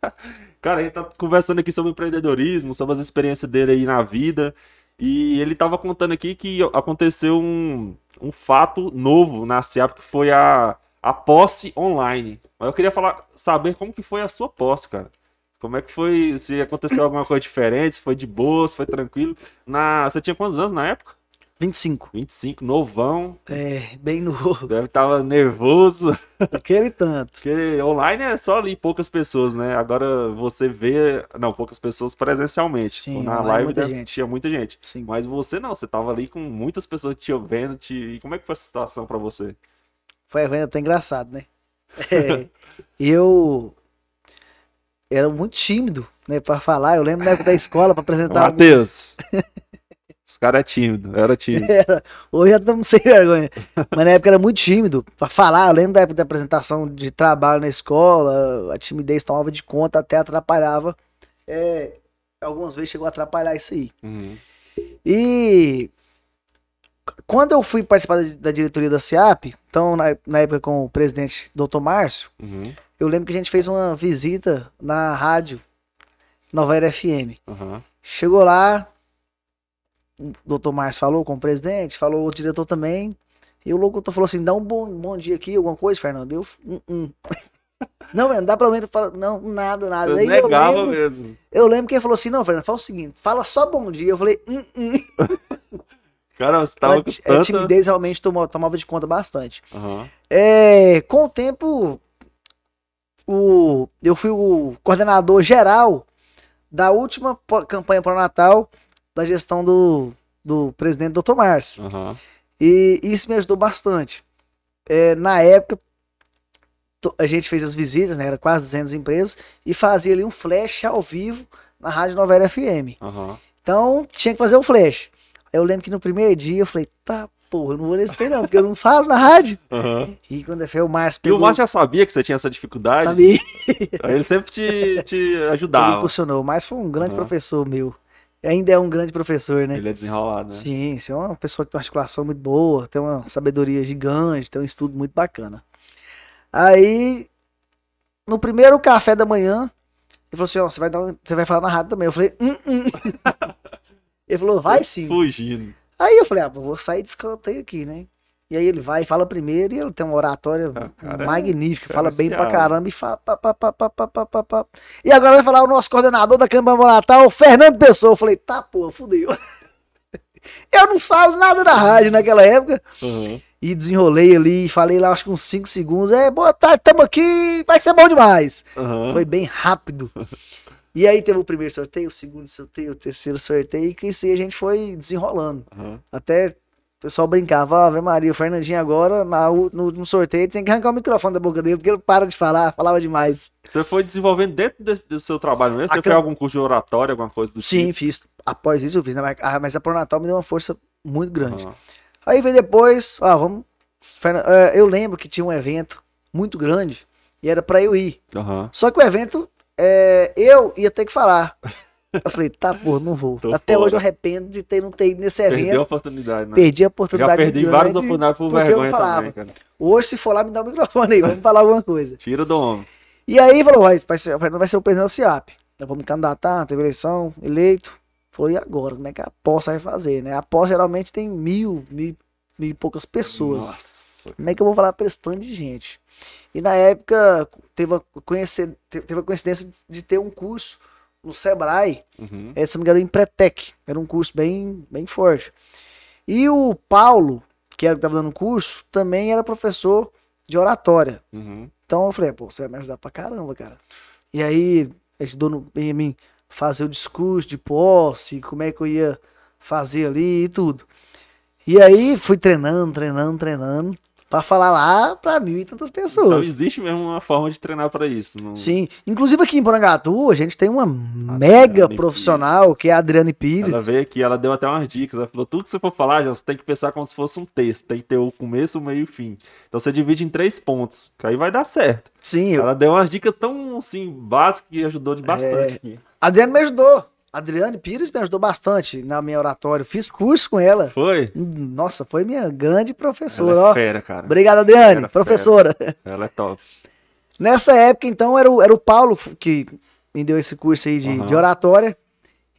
(laughs) Cara, gente tá conversando aqui sobre empreendedorismo, sobre as experiências dele aí na vida. E ele tava contando aqui que aconteceu um, um fato novo na CIAP, que foi a, a posse online. Mas eu queria falar, saber como que foi a sua posse, cara. Como é que foi? Se aconteceu alguma coisa diferente, se foi de boa, se foi tranquilo. Na... Você tinha quantos anos na época? 25. 25, novão. É, bem novo. (laughs) Deve tava nervoso. Aquele tanto. Porque online é só ali poucas pessoas, né? Agora você vê. Não, poucas pessoas presencialmente. Sim, Na online live muita deve- tinha muita gente. Sim. Mas você não, você tava ali com muitas pessoas te vendo. Te... E como é que foi essa situação pra você? Foi evento até engraçado, né? (laughs) É, eu era muito tímido, né, pra falar. Eu lembro na época da escola pra apresentar. algum- (laughs) Matheus! Esse cara é tímido, era tímido. (laughs) Era. Hoje já estamos sem vergonha. Mas na época era muito tímido pra falar. Eu lembro da época da apresentação de trabalho na escola, a timidez tomava de conta, até atrapalhava. É, algumas vezes chegou a atrapalhar isso aí. Uhum. E quando eu fui participar da, diretoria da SEAP, então na, na época com o presidente Dr. Márcio, Uhum. eu lembro que a gente fez uma visita na rádio Nova Era FM. Uhum. Chegou lá, o Dr. Márcio falou com o presidente, falou o diretor também. E o locutor falou assim: dá um bom, bom dia aqui, alguma coisa, Fernando. Eu, "Hum, hum." (laughs) Não, velho, não dá pra mim falar, não, nada, nada. Eu Aí eu lembro, mesmo. eu lembro que ele falou assim: não, Fernando, fala o seguinte, fala só bom dia. Eu falei, hum, hum. (laughs) Cara, você tava a, com ti- a tanta... timidez realmente tomou, tomava de conta bastante. Aham. É, com o tempo, o, eu fui o coordenador geral da última campanha para o Natal da gestão do, do presidente Dr. Márcio. Aham. E isso me ajudou bastante. É, na época, a gente fez as visitas, né, era quase 200 empresas, e fazia ali um flash ao vivo na Rádio Nova Era FM. Aham. Então, tinha que fazer o flash. Eu lembro que no primeiro dia eu falei, tá, porra, eu não vou nesse trem não, porque eu não falo na rádio. Aham. E quando foi o Márcio E pegou, o Márcio já sabia que você tinha essa dificuldade? sabia? Aí ele sempre te, te Ele ajudava. impulsionou. O Márcio foi um grande Aham. professor meu. Ainda é um grande professor, né? Ele é desenrolado, né? Sim, você é uma pessoa que tem uma articulação muito boa, tem uma sabedoria gigante, tem um estudo muito bacana. Aí, no primeiro café da manhã, ele falou assim, ó, você vai, dar um- você vai falar na rádio também. Eu falei, hum, hum. (laughs) Ele falou, vai sim. Fugindo. Aí eu falei, ah, vou sair de escanteio aqui, né? E aí ele vai e fala primeiro, e ele tem uma oratória Ah, cara, é magnífica, fala bem pra caramba e fala. Pá, pá, pá, pá, pá, pá, pá. E agora vai falar o nosso coordenador da Câmara Natal, Fernando Pessoa. Eu falei, tá, pô, fudeu. (laughs) Eu não falo nada na rádio naquela época. Aham. E desenrolei ali, falei lá acho que uns 5 segundos. É, boa tarde, tamo aqui, vai ser bom demais. Aham. Foi bem rápido. (laughs) E aí teve o primeiro sorteio, o segundo sorteio, o terceiro sorteio, e com isso aí a gente foi desenrolando. Aham. Até pessoal brincava, Ave Maria, o Fernandinho agora, na, no último sorteio, tem que arrancar o microfone da boca dele, porque ele para de falar, falava demais. Você foi desenvolvendo dentro desse, desse seu trabalho mesmo? Você A fez algum curso de oratória, alguma coisa do Sim, tipo? fiz. Após isso eu fiz, né? Mas- ah, a Pronatal me deu uma força muito grande. Aham. Aí veio depois, ah, vamos. Eh, Eu lembro que tinha um evento muito grande e era pra eu ir. Aham. Só que o evento, eh, eu ia ter que falar. (laughs) Eu falei, tá, pô, não vou. Tô Até fora. hoje eu arrependo de ter, não ter ido nesse evento. Perdeu a oportunidade, né? Perdi a oportunidade. Já perdi muito várias grande. oportunidades por porque eu vergonha falava. também. Hoje, se for lá, me dá o microfone aí, vamos falar alguma coisa. Tira do homem. E aí falou, vai, vai ser, vai ser o presidente da CIAP. Eu vou me candidatar, teve eleição, eleito. Falou, e agora? Como é que a aposta vai fazer, né? A aposta geralmente tem mil, mil, mil e poucas pessoas. Nossa. Como é que eu vou falar pra esse tanto de gente? E na época teve a, conhecer, te- teve a coincidência de ter um curso no Sebrae, Uhum. é, se não me engano, em Pretec. Era um curso bem, bem forte. E o Paulo, que era o que estava dando o curso, também era professor de oratória. Uhum. Então eu falei, pô, você vai me ajudar pra caramba, cara. E aí, ajudou no, em mim fazer o discurso de posse, como é que eu ia fazer ali e tudo. E aí fui treinando, treinando, treinando, pra falar lá pra mil e tantas Então pessoas. existe mesmo uma forma de treinar pra isso. Não... Sim, inclusive aqui em Porangatu, a gente tem uma mega Adriane profissional, Pires. que é a Adriane Pires. Ela veio aqui, ela deu até umas dicas. Ela falou: tudo que você for falar, já você tem que pensar como se fosse um texto. Tem que ter o começo, o meio e o fim. Então você divide em três pontos, que aí vai dar certo. Sim, eu- Ela deu umas dicas tão assim, básicas que ajudou de bastante É. aqui. a Adriane me ajudou. Adriane Pires me ajudou bastante na minha oratória. Fiz curso com ela. Foi? Nossa, foi minha grande professora, Ela é fera, cara. Obrigado, Adriane, Era professora. Ela é top. Nessa época, então, era o, era o Paulo que me deu esse curso aí de, Aham. de oratória.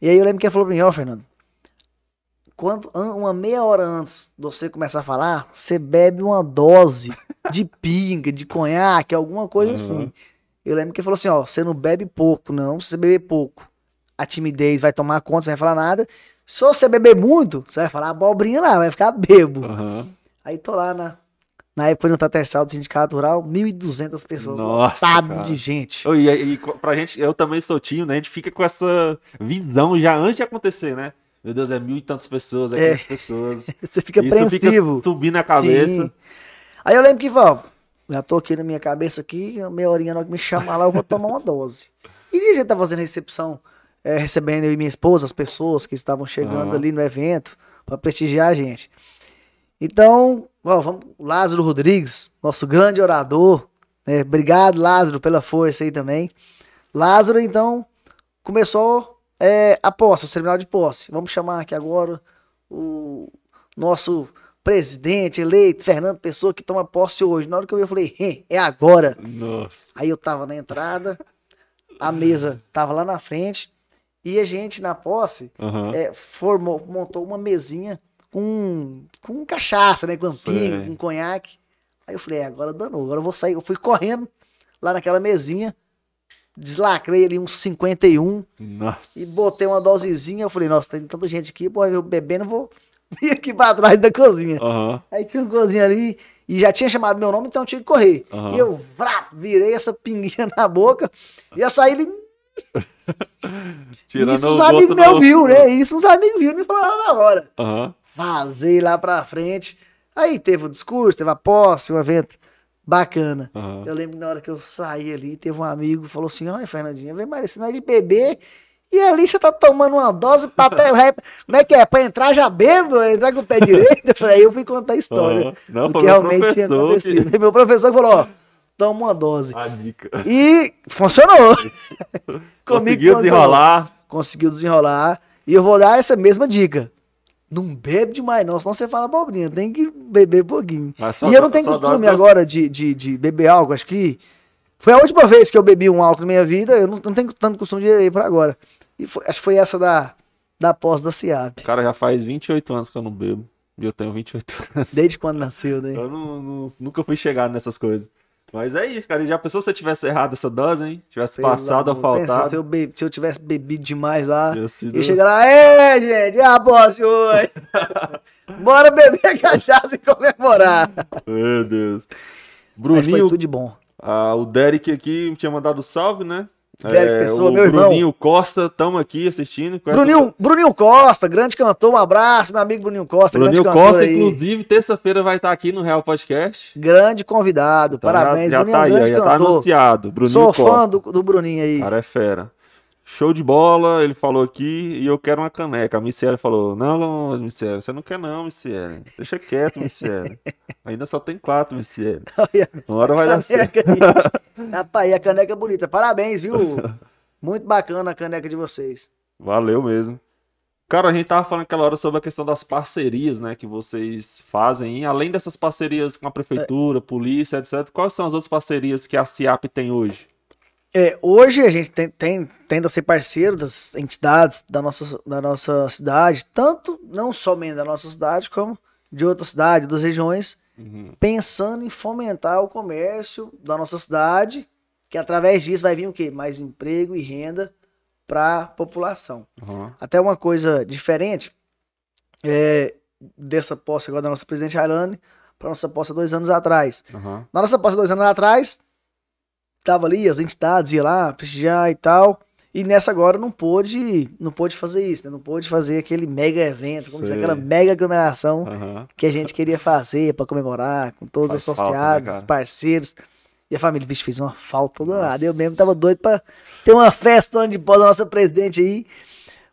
E aí eu lembro que ele falou pra mim, ó, Fernando, quando, an- uma meia hora antes de você começar a falar, você bebe uma dose (laughs) de pinga, de conhaque, alguma coisa Aham. assim. Eu lembro que ele falou assim, ó, você não bebe pouco, não. Se você beber pouco, a timidez vai tomar conta, você não vai falar nada. Se você beber muito, você vai falar abobrinha lá, vai ficar bebo. Aham. Aí tô lá na, na época no Tatersal do Sindicato Rural, 1.200 pessoas, Nossa, lotado cara. de gente. E, e pra gente, eu também sou tio, né? A gente fica com essa visão já antes de acontecer, né? Meu Deus, é mil e tantas pessoas, é É. quinhentas pessoas. (laughs) Você fica Isso apreensivo. fica subindo na cabeça. Sim. Aí eu lembro que, ó, já tô aqui na minha cabeça aqui, meia horinha na hora que me chamar lá, eu vou tomar uma dose. E a gente tá fazendo recepção, é, recebendo eu e minha esposa, as pessoas que estavam chegando Aham. ali no evento, pra prestigiar a gente. Então, ó, vamos, Lázaro Rodrigues, nosso grande orador, né? Obrigado, Lázaro, pela força aí também. Lázaro, então, começou é, a posse, o cerimonial de posse. Vamos chamar aqui agora o nosso presidente eleito, Fernando Pessoa, que toma posse hoje. Na hora que eu vi, eu falei, "Hê, é agora. Nossa. Aí eu tava na entrada, a mesa tava lá na frente, e a gente, na posse, Aham. é, formou, montou uma mesinha com, com cachaça, né? Com Sei. com conhaque. Aí eu falei, é, agora danou, agora eu vou sair. Eu fui correndo lá naquela mesinha, deslacrei ali uns 51 Nossa. e botei uma dosezinha. Eu falei, nossa, tem tanta gente aqui, pô, eu bebendo, vou (laughs) vir aqui pra trás da cozinha. Aham. Aí tinha uma cozinha ali e já tinha chamado meu nome, então eu tinha que correr. Aham. E eu vrá, virei essa pinguinha (laughs) na boca, ia sair ali. (laughs) (laughs) Tirando isso o os gosto amigos meus viu, né? Isso os amigos viram e me falaram na hora. Aham. Vazei lá pra frente. Aí teve o discurso, teve a posse, um evento bacana. Aham. Eu lembro na hora que eu saí ali, teve um amigo que falou assim: Olha, Fernandinho, vem mais sinal de beber. E ali você tá tomando uma dose pra. (laughs) Como é que é? Pra entrar já bebo? Entrar com o pé direito? (laughs) Eu falei, aí eu fui contar a história. Aham. Não, do foi realmente tinha acontecido. que- Meu professor falou: Ó, toma uma dose. A dica. E funcionou. (laughs) Conseguiu desenrolar. Conseguiu desenrolar. E eu vou dar essa mesma dica. Não bebe demais, não, senão você fala abobrinha. Tem que beber pouquinho. Mas só e eu não tenho costume agora de, de, de beber álcool. Acho que foi a última vez que eu bebi um álcool na minha vida. Eu não, não tenho tanto costume de beber por agora. E foi- acho que foi essa da, da pós da CIAP. Cara, já faz 28 anos que eu não bebo. E eu tenho 28 anos. Desde quando nasceu, né? Eu não- não- nunca fui chegado nessas coisas. Mas é isso, cara. E já pensou se eu tivesse errado essa dose, hein? Tivesse Pelo passado ou amor, pensa, faltado. Se eu, be- se eu tivesse bebido demais lá, e chegar lá, é, gente, é a posse hoje. (laughs) Bora beber cachaça e comemorar. Meu Deus. Mas foi Bruninho, tudo de bom. ah, o Derek aqui tinha mandado salve, né? Derek Pessoa, o meu irmão. Bruninho Costa, tamo aqui assistindo. com essa- Bruninho, Bruninho Costa, grande cantor, um abraço, meu amigo Bruninho Costa, Bruninho Costa, aí. inclusive, terça-feira vai estar aqui no Real Podcast. Grande convidado, Então parabéns, já, já Bruninho é tá aí, já tá cantor. anunciado. Bruninho Sou Costa. fã do, do Bruninho aí. Cara é fera. Show de bola, ele falou aqui e eu quero uma caneca. A Missiele falou: Não, Missiele, você não quer não, Missiele. Deixa quieto, Missiele. (laughs) Ainda só tem quatro. Olha, Uma hora vai dar certo. Rapaz, (laughs) e a caneca é bonita. Parabéns, viu? Muito bacana a caneca de vocês. Valeu mesmo. Cara, a gente tava falando aquela hora sobre a questão das parcerias, né, que vocês fazem. Além dessas parcerias com a prefeitura, polícia, etc., quais são as outras parcerias que a CIAP tem hoje? É, hoje a gente tem, tem, tende a ser parceiro das entidades da nossa, da nossa cidade, tanto não somente da nossa cidade, como de outras cidades, das regiões, Uhum. pensando em fomentar o comércio da nossa cidade, que através disso vai vir o quê? Mais emprego e renda para a população. Uhum. Até uma coisa diferente é, dessa posse agora da nossa presidente Ailane para nossa posse dois anos atrás. Uhum. Na nossa posse dois anos atrás, tava ali, as entidades iam lá prestigiar e tal. E nessa agora não pôde, não pôde fazer isso, né? Não pôde fazer aquele mega evento, como dizer, aquela mega aglomeração Uhum. que a gente queria fazer para comemorar com todos os Faz falta, né, associados, parceiros. E a família, vixe, fez uma falta danada. Nossa. Eu mesmo tava doido pra ter uma festa de pós da nossa presidente aí,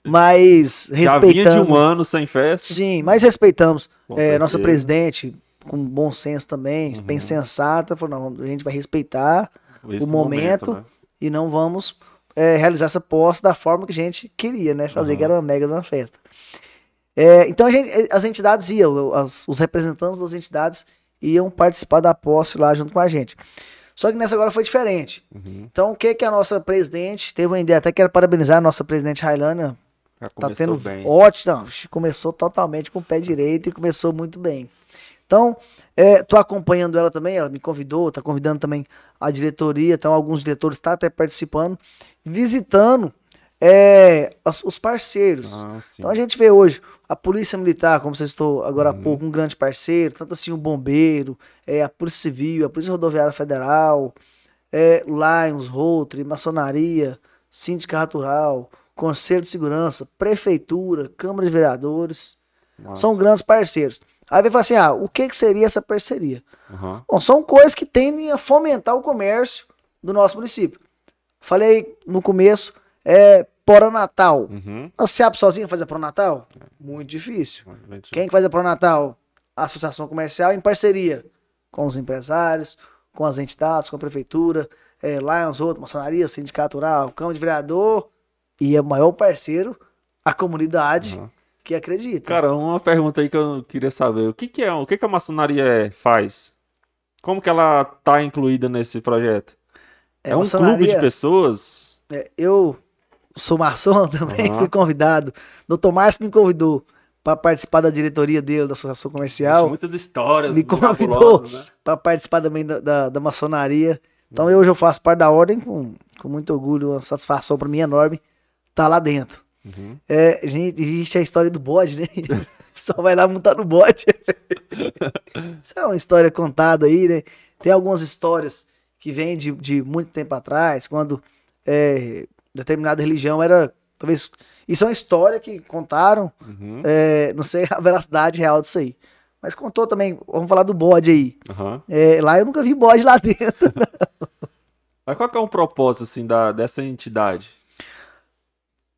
mas Já vinha de respeitamos. um ano sem festa. Sim, mas respeitamos é, nossa presidente, com bem senso também, Uhum. bem sensata, falou, não, a gente vai respeitar o momento, né? e não vamos é, realizar essa posse da forma que a gente queria, né? Fazer, Uhum. que era uma mega de uma festa. É, então a gente- as entidades iam, as- os representantes das entidades iam participar da posse lá junto com a gente. Só que nessa agora foi diferente. Uhum. Então o que que a nossa presidente teve uma ideia, até quero parabenizar a nossa presidente Railana, tá tendo bem. ótimo, não, começou totalmente com o pé direito e começou muito bem. Então, é, tô acompanhando ela também, ela me convidou, tá convidando também a diretoria, então alguns diretores estão tá até participando, visitando é, os, os parceiros. Ah. Então a gente vê hoje a Polícia Militar, como você estou agora há Uhum. pouco, um grande parceiro, tanto assim o Bombeiro, é, a Polícia Civil, a Polícia Rodoviária Federal, é, Lions, Rotary, Maçonaria, Sindicato Rural, Conselho de Segurança, Prefeitura, Câmara de Vereadores, Massa. são grandes parceiros. Aí vai falar assim, ah, o que, que seria essa parceria? Aham. Bom, são coisas que tendem a fomentar o comércio do nosso município. Falei no começo, é Natal. Uhum. Você abre sozinho fazer Pro Natal? Muito difícil. Quem que faz a Pro Natal? A Associação Comercial em parceria com os empresários, com as entidades, com a prefeitura, é, Lions Road, Maçonaria, Sindicato Rural, Câmara de Vereador e é o maior parceiro, a comunidade Uhum. Que acredita. Cara, uma pergunta aí que eu queria saber. O que que é, o que que a maçonaria é- faz? Como que ela tá incluída nesse projeto? É, um clube de pessoas? É, eu sou maçom (laughs) também, Aham. fui convidado. Dr. Márcio me convidou para participar da diretoria dele, da Associação Tem Comercial, muitas histórias me convidou. né? para participar também da, da, da maçonaria. Então eu hoje eu faço parte da ordem com, com muito orgulho, uma satisfação para mim enorme estar lá dentro. Uhum. É, gente, existe a história do bode, né? (laughs) O pessoal vai lá montar no bode. (laughs) Isso é uma história contada aí, né? Tem algumas histórias que vêm de, de muito tempo atrás, quando é, determinada religião era. Talvez. Isso é uma história que contaram. Uhum. é, não sei a veracidade real disso aí. Mas contou também. Vamos falar do bode aí. Aham. É, lá eu nunca vi bode lá dentro. (laughs) Mas qual que é o propósito, assim, da, dessa entidade?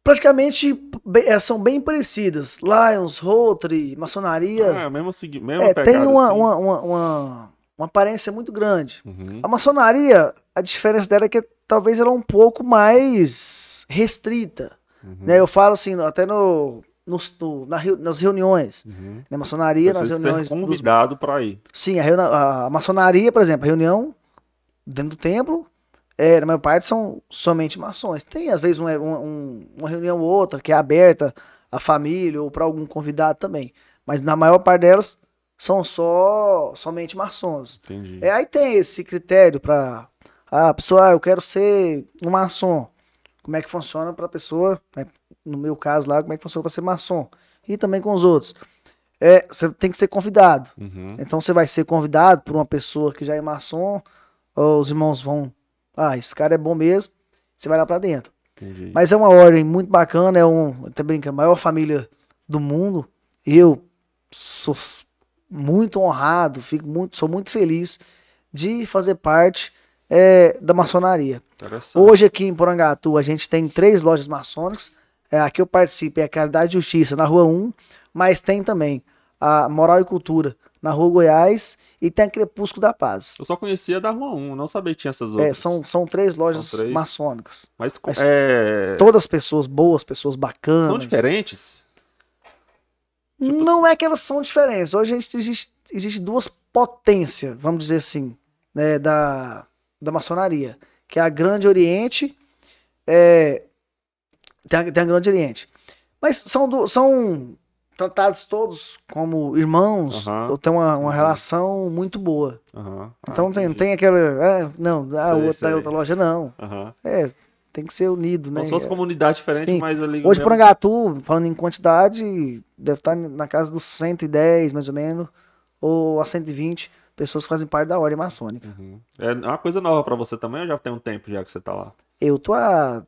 Praticamente é, são bem parecidas. Lions, Rotary, maçonaria. Ah, é, mesmo, mesma É, tem uma, assim. uma, uma, uma, uma aparência muito grande. Uhum. A maçonaria, a diferença dela é que talvez ela é um pouco mais restrita. Uhum. Né? Eu falo assim, até no, no- na nas reuniões. Uhum. Na maçonaria, nas Precisa reuniões. ser dos- convidado pra ir. Sim, a, a- a maçonaria, por exemplo, a reunião dentro do templo, é, na maior parte são somente maçons. Tem, às vezes, um- um- uma reunião ou outra que é aberta à família ou para algum convidado também. Mas na maior parte delas são só somente maçons. Entendi. É, aí tem esse critério para. Ah, pessoal, eu quero ser um maçom. Como é que funciona para a pessoa, né, no meu caso lá, como é que funciona para ser maçom? E também com os outros. É, você tem que ser convidado. Uhum. Então você vai ser convidado por uma pessoa que já é maçom, ou os irmãos vão, ah, esse cara é bom mesmo, você vai lá pra dentro. Entendi. Mas é uma ordem muito bacana, é um, até brinca, a maior família do mundo. Eu sou muito honrado, fico muito, sou muito feliz de fazer parte é, da maçonaria. Hoje aqui em Porangatu a gente tem três lojas maçônicas. É, aqui eu participo é a Caridade e Justiça na Rua 1, mas tem também a Moral e Cultura na Rua Goiás e tem a Crepúsculo da Paz. Eu só conhecia da Rua 1, não sabia que tinha essas É, outras. são, são três lojas São três. maçônicas. Mas, Mas é... Todas pessoas boas, pessoas bacanas. são diferentes? Tipo Não é que elas são diferentes. Hoje a gente existe, existe duas potências, vamos dizer assim, né, da, da maçonaria, que é a Grande Oriente, é, tem, a, tem a Grande Oriente. Mas são, du- são tratados todos como irmãos, Aham. tem uma, uma Uhum. relação muito boa. Ah, Então tem, entendi. tem aquela. é, não, a Sei, outra, sei. a outra loja não. É, tem que ser unido, né? Como se fosse comunidade diferente, Sim. mas ali... Hoje, mesmo- Porangatu, falando em quantidade, deve estar na casa dos 110, mais ou menos, ou a 120 pessoas que fazem parte da ordem maçônica. Uhum. É uma coisa nova pra você também ou já tem um tempo já que você tá lá? Eu tô há.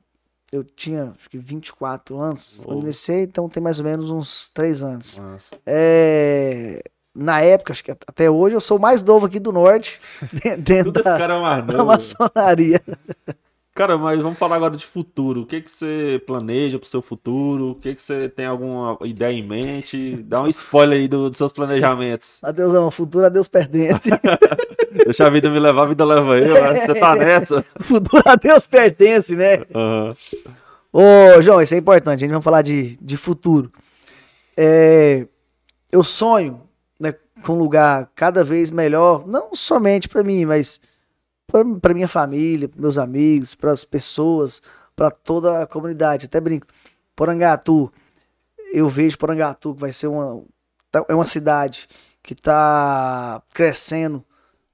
Eu tinha acho que 24 anos quando iniciei, então tem mais ou menos uns 3 anos. Nossa. É, Na época, acho que até hoje, eu sou o mais novo aqui do norte, (laughs) dentro Tudo esse da, cara é mais da maçonaria. Cara, mas vamos falar agora de futuro. O que que você planeja pro seu futuro? O que que você tem alguma ideia em mente? Dá um spoiler aí do- dos seus planejamentos. Adeusão, futuro, adeus perdente. (laughs) Deixa a vida me levar, a vida leva eu. Você tá nessa? (laughs) futuro, adeus pertence, né? Aham. Ô, João, isso é importante, a gente vai falar de, de futuro. É, eu sonho né, com um lugar cada vez melhor, não somente para mim, mas para minha família, para meus amigos, para as pessoas, para toda a comunidade. Até brinco. Porangatu, eu vejo Porangatu que vai ser uma, tá- é uma cidade que tá crescendo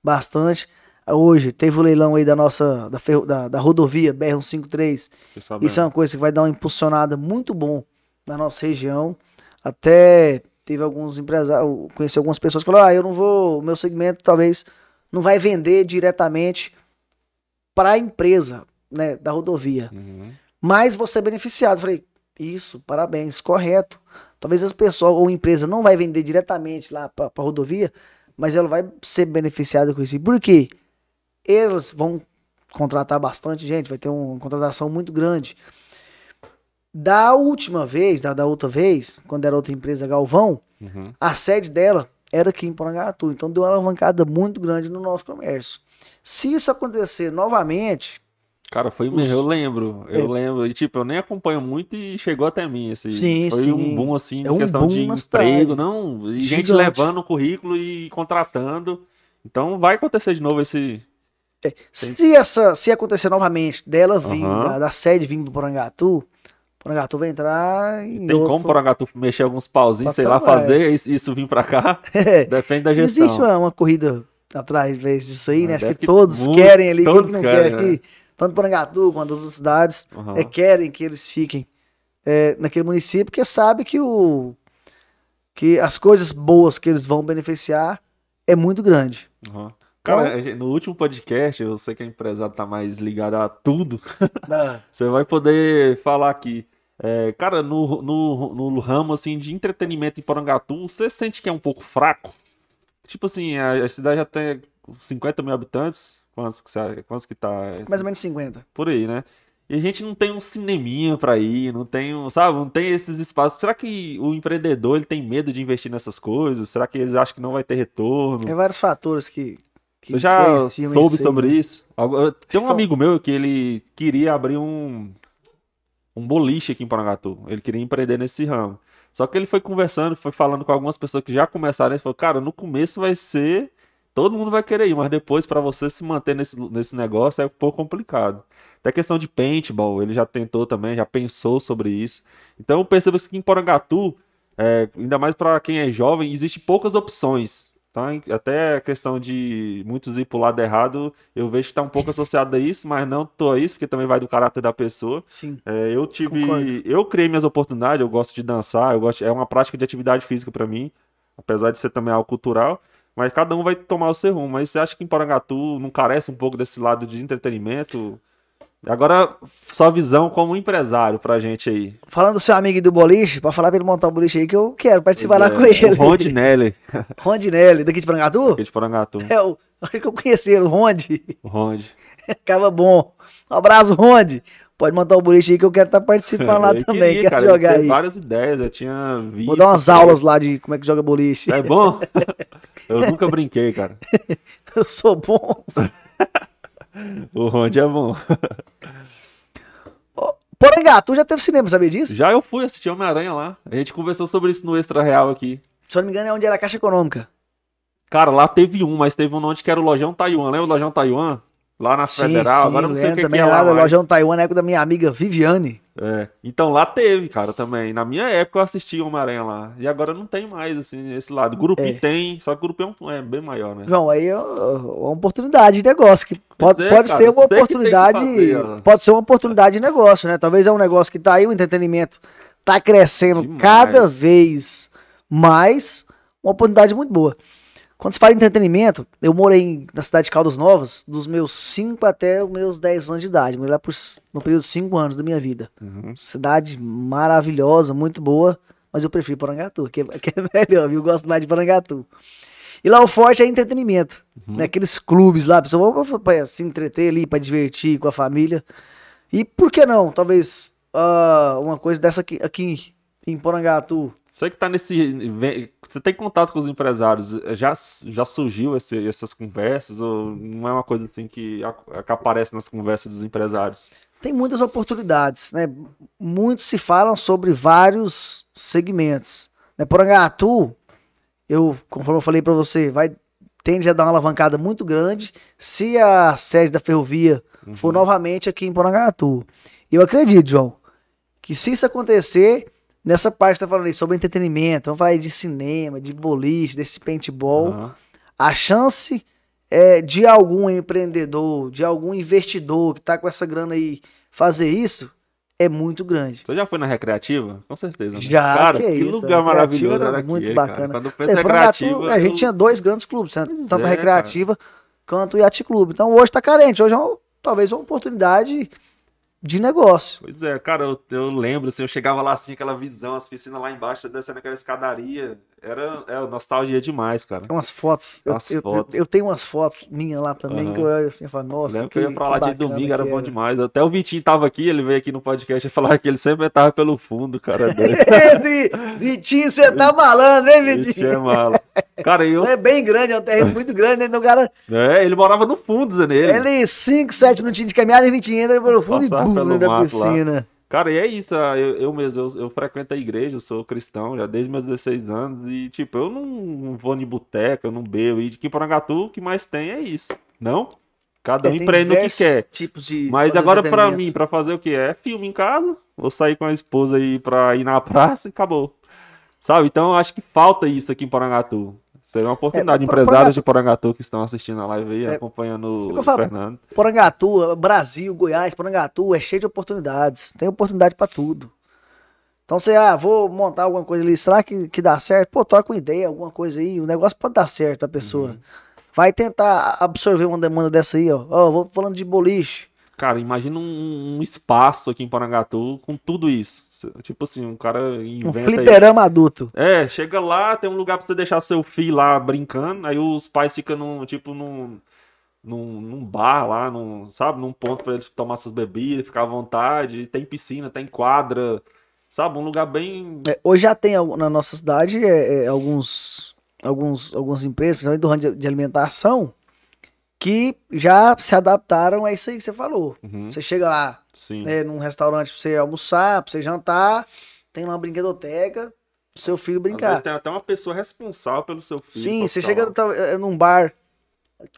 bastante. Hoje teve o leilão aí da nossa da, ferro- da, da rodovia BR-153. Fiquei sabendo. Isso é uma coisa que vai dar uma impulsionada muito bom na nossa região. Até teve alguns empresários, conheci algumas pessoas que falaram: ah, eu não vou, o meu segmento talvez não vai vender diretamente para a empresa né, da rodovia, Uhum. mas você é beneficiado. Eu Falei, isso, parabéns, correto. Talvez as pessoas ou a empresa não vai vender diretamente lá para a rodovia, mas ela vai ser beneficiada com isso. Por quê? Eles vão contratar bastante gente, vai ter uma contratação muito grande. Da última vez, da, da outra vez, quando era outra empresa Galvão, Uhum. a sede dela era aqui em Porangatu. Então deu uma alavancada muito grande no nosso comércio. Se isso acontecer novamente, Cara, foi Os- mesmo, eu lembro, eu É. lembro, e tipo, eu nem acompanho muito e chegou até mim, esse, Sim, foi sim. um boom, assim, É um questão boom de emprego, cidade. não, e gente Gigante. levando o currículo e contratando, então vai acontecer de novo esse, se essa se acontecer novamente dela vir, Aham. da, da sede vir do Porangatu, Porangatu vai entrar em tem outro... como Porangatu mexer alguns pauzinhos, sei lá, fazer isso, isso vir pra cá, (laughs) É. depende da gestão. Existe uma, uma corrida atrás disso aí, né? Ah, Acho deve que que todos muito- querem ali, quem todos que não querem, quer né? aqui, tanto Porangatu quanto as outras cidades, Aham. é, querem que eles fiquem é, naquele município, porque sabe que o que as coisas boas que eles vão beneficiar é muito grande. Aham. Cara, Então- gente- no último podcast, eu sei que a empresário tá mais ligado a tudo, (laughs) Ah, Você vai poder falar aqui. É, cara, no, no, no ramo assim, de entretenimento em Porangatu, você sente que é um pouco fraco? Tipo assim, a, a cidade já tem 50 mil habitantes. Quantos que, você- quantos que tá? mais ou menos 50. Por aí, né? E a gente não tem um cineminha pra ir, não tem um, sabe, não tem esses espaços. Será que o empreendedor ele tem medo de investir nessas coisas? Será que eles acham que não vai ter retorno? Tem vários fatores que. que Você já soube sobre né? isso? Tem um amigo meu que ele queria abrir um, um boliche aqui em Parangatu. Ele queria empreender nesse ramo. Só que ele foi conversando, foi falando com algumas pessoas que já começaram. Ele falou, cara, no começo vai ser. Todo mundo vai querer ir, mas depois, para você se manter nesse, nesse negócio, é um pouco complicado. Até questão de paintball, ele já tentou também, já pensou sobre isso. Então eu percebo que em Porangatu, é, ainda mais para quem é jovem, existe poucas opções. Tá? Até a questão de muitos ir pro lado errado, eu vejo que tá um pouco associado a isso, mas não tô a isso, porque também vai do caráter da pessoa. Sim. É, eu tive. Concordo. Eu criei minhas oportunidades, eu gosto de dançar, eu gosto, é uma prática de atividade física para mim, apesar de ser também algo cultural. Mas cada um vai tomar o seu rumo. Mas você acha que em Porangatu não carece um pouco desse lado de entretenimento? Agora, sua visão como empresário pra gente aí. Falando do seu amigo do boliche, pra falar pra ele montar um boliche aí que eu quero participar Pois lá é, com ele. O Rondinelli, (laughs) Rondinelli, daqui de Porangatu? aqui de Porangatu. É. Acho que eu conheci ele, o Ronde. O Ronde. Acaba (laughs) bom. Um abraço, Ronde. Pode montar um boliche aí que eu quero estar participando lá (laughs) Eu também. queria, quero cara, jogar aí. várias ideias, eu tinha visto. Vou dar umas aulas lá de como é que joga boliche. Isso é bom? Eu nunca brinquei, cara. Eu sou bom. O Ronde é bom. Porangatu já teve cinema, sabia disso? Já eu fui assistir Homem-Aranha lá. A gente conversou sobre isso no Extra Real aqui. Se eu não me engano, é onde era a Caixa Econômica. Cara, lá teve um, mas teve um onde que era o Lojão Taiwan. Lembra o Lojão Taiwan? Lá na Federal. Agora não sei o que, que é lá mais. Lojão Taiwan, na época da minha amiga Viviane. É. Então lá teve, cara, também. Na minha época eu assisti Homem-Aranha lá. E agora não tem mais, assim, esse lado. Grupi É. tem, só que o Grupi é um- é bem maior, né? João, aí é uma oportunidade de negócio. Que pode, é, pode cara, ser uma você que que oportunidade. fazer, pode ser uma oportunidade de negócio, né? Talvez é um negócio que tá aí, o entretenimento tá crescendo Demais. cada vez mais. Uma oportunidade muito boa. Quando se fala em entretenimento, eu morei na cidade de Caldas Novas dos meus 5 até os meus 10 anos de idade. Morei lá por, no período de 5 anos da minha vida. Uhum. Cidade maravilhosa, muito boa, mas eu prefiro Porangatu, que é, (laughs) que é melhor, viu? Eu gosto mais de Porangatu. E lá o forte é entretenimento, Uhum. né? Aqueles clubes lá, a pessoa vai se entreter ali, pra divertir com a família. E por que não? Talvez ah, uma coisa dessa aqui, aqui em Porangatu. Você que tá nesse. Você tem contato com os empresários, já, já surgiu esse- essas conversas? Ou não é uma coisa assim que, que aparece nas conversas dos empresários? Tem muitas oportunidades, né? Muitos se falam sobre vários segmentos. Né? Porangatu, eu, conforme eu falei para você, vai tende a dar uma alavancada muito grande se a sede da ferrovia for novamente aqui em Porangatu. Eu acredito, João, que se isso acontecer, nessa parte que você tá falando aí sobre entretenimento, vamos falar aí de cinema, de boliche, desse paintball, Aham. a chance é, de algum empreendedor, de algum investidor que tá com essa grana aí fazer isso é muito grande. Você já foi na recreativa? Com certeza. né? Já, cara, que que, é isso, a lugar maravilhoso era muito aquele, bacana. cara. Quando eu penso É, recreativa, a gente eu- tinha dois grandes clubes, né? Tanto a é, recreativa quanto o Yacht Clube. Então hoje tá carente, hoje é talvez uma oportunidade de negócio. Pois é, cara, eu, eu lembro, assim, eu chegava lá assim, aquela visão, as piscinas lá embaixo, descendo aquela escadaria. Era é, nostalgia demais, cara. Tem umas fotos. eu- eu, fotos. Eu, eu tenho umas fotos minhas lá também Aham. que eu olho assim e falo, nossa, lembro que, eu ia pra lá de domingo, era que bom demais. Até o Vitinho tava aqui, ele veio aqui no podcast e falava que ele sempre entrava pelo fundo, cara. (laughs) Vitinho, você tá malandro, hein, Vitinho é Vitinho? mala. Cara, e eu. (laughs) É bem grande, é um terreno muito grande, né? Então o cara, É, ele morava no fundo, Zé, nele. ele 5, 7 minutinhos de caminhada e Vitinho entra pelo fundo Passava e bum, da mato lá. Cara, e é isso, ah, eu, eu mesmo, eu, eu frequento a igreja, eu sou cristão já desde meus 16 anos e, tipo, eu não, não vou em boteca, eu não bebo, e de Porangatu o que mais tem é isso, não? Cada um É, empreende no que quer. Tipos de Mas agora pra entretenimento. mim, pra fazer o que é? Filme em casa, vou sair com a esposa aí pra ir na (laughs) praça e acabou. Sabe? Então eu acho que falta isso aqui em Porangatu. Seria uma oportunidade. É, Empresários de Porangatu que estão assistindo a live aí, É, acompanhando o falo. Fernando. Porangatu, Brasil, Goiás, Porangatu é cheio de oportunidades. Tem oportunidade pra tudo. Então você, ah, vou montar alguma coisa ali, será que, que dá certo? Pô, troca uma ideia, alguma coisa aí, o negócio pode dar certo pra pessoa. Uhum. Vai tentar absorver uma demanda dessa aí, ó. Ó, vou falando de boliche. Cara, imagina um, um espaço aqui em Porangatu com tudo isso. Tipo assim, um cara Um inventa aí. fliperama adulto. É, chega lá, tem um lugar pra você deixar seu filho lá brincando, aí os pais ficam num, tipo, num, num, num bar lá, num, sabe, num ponto pra ele tomar suas bebidas, ficar à vontade, tem piscina, tem quadra, sabe, um lugar bem... É, hoje já tem na nossa cidade é, é, alguns, alguns, algumas empresas, principalmente do ramo de, de alimentação, que já se adaptaram a isso aí que você falou. Uhum, Você chega lá, né, num restaurante pra você almoçar, pra você jantar, tem lá uma brinquedoteca, pro seu filho Às brincar. vezes tem até uma pessoa responsável pelo seu filho. Sim, você chega tá, é, num bar,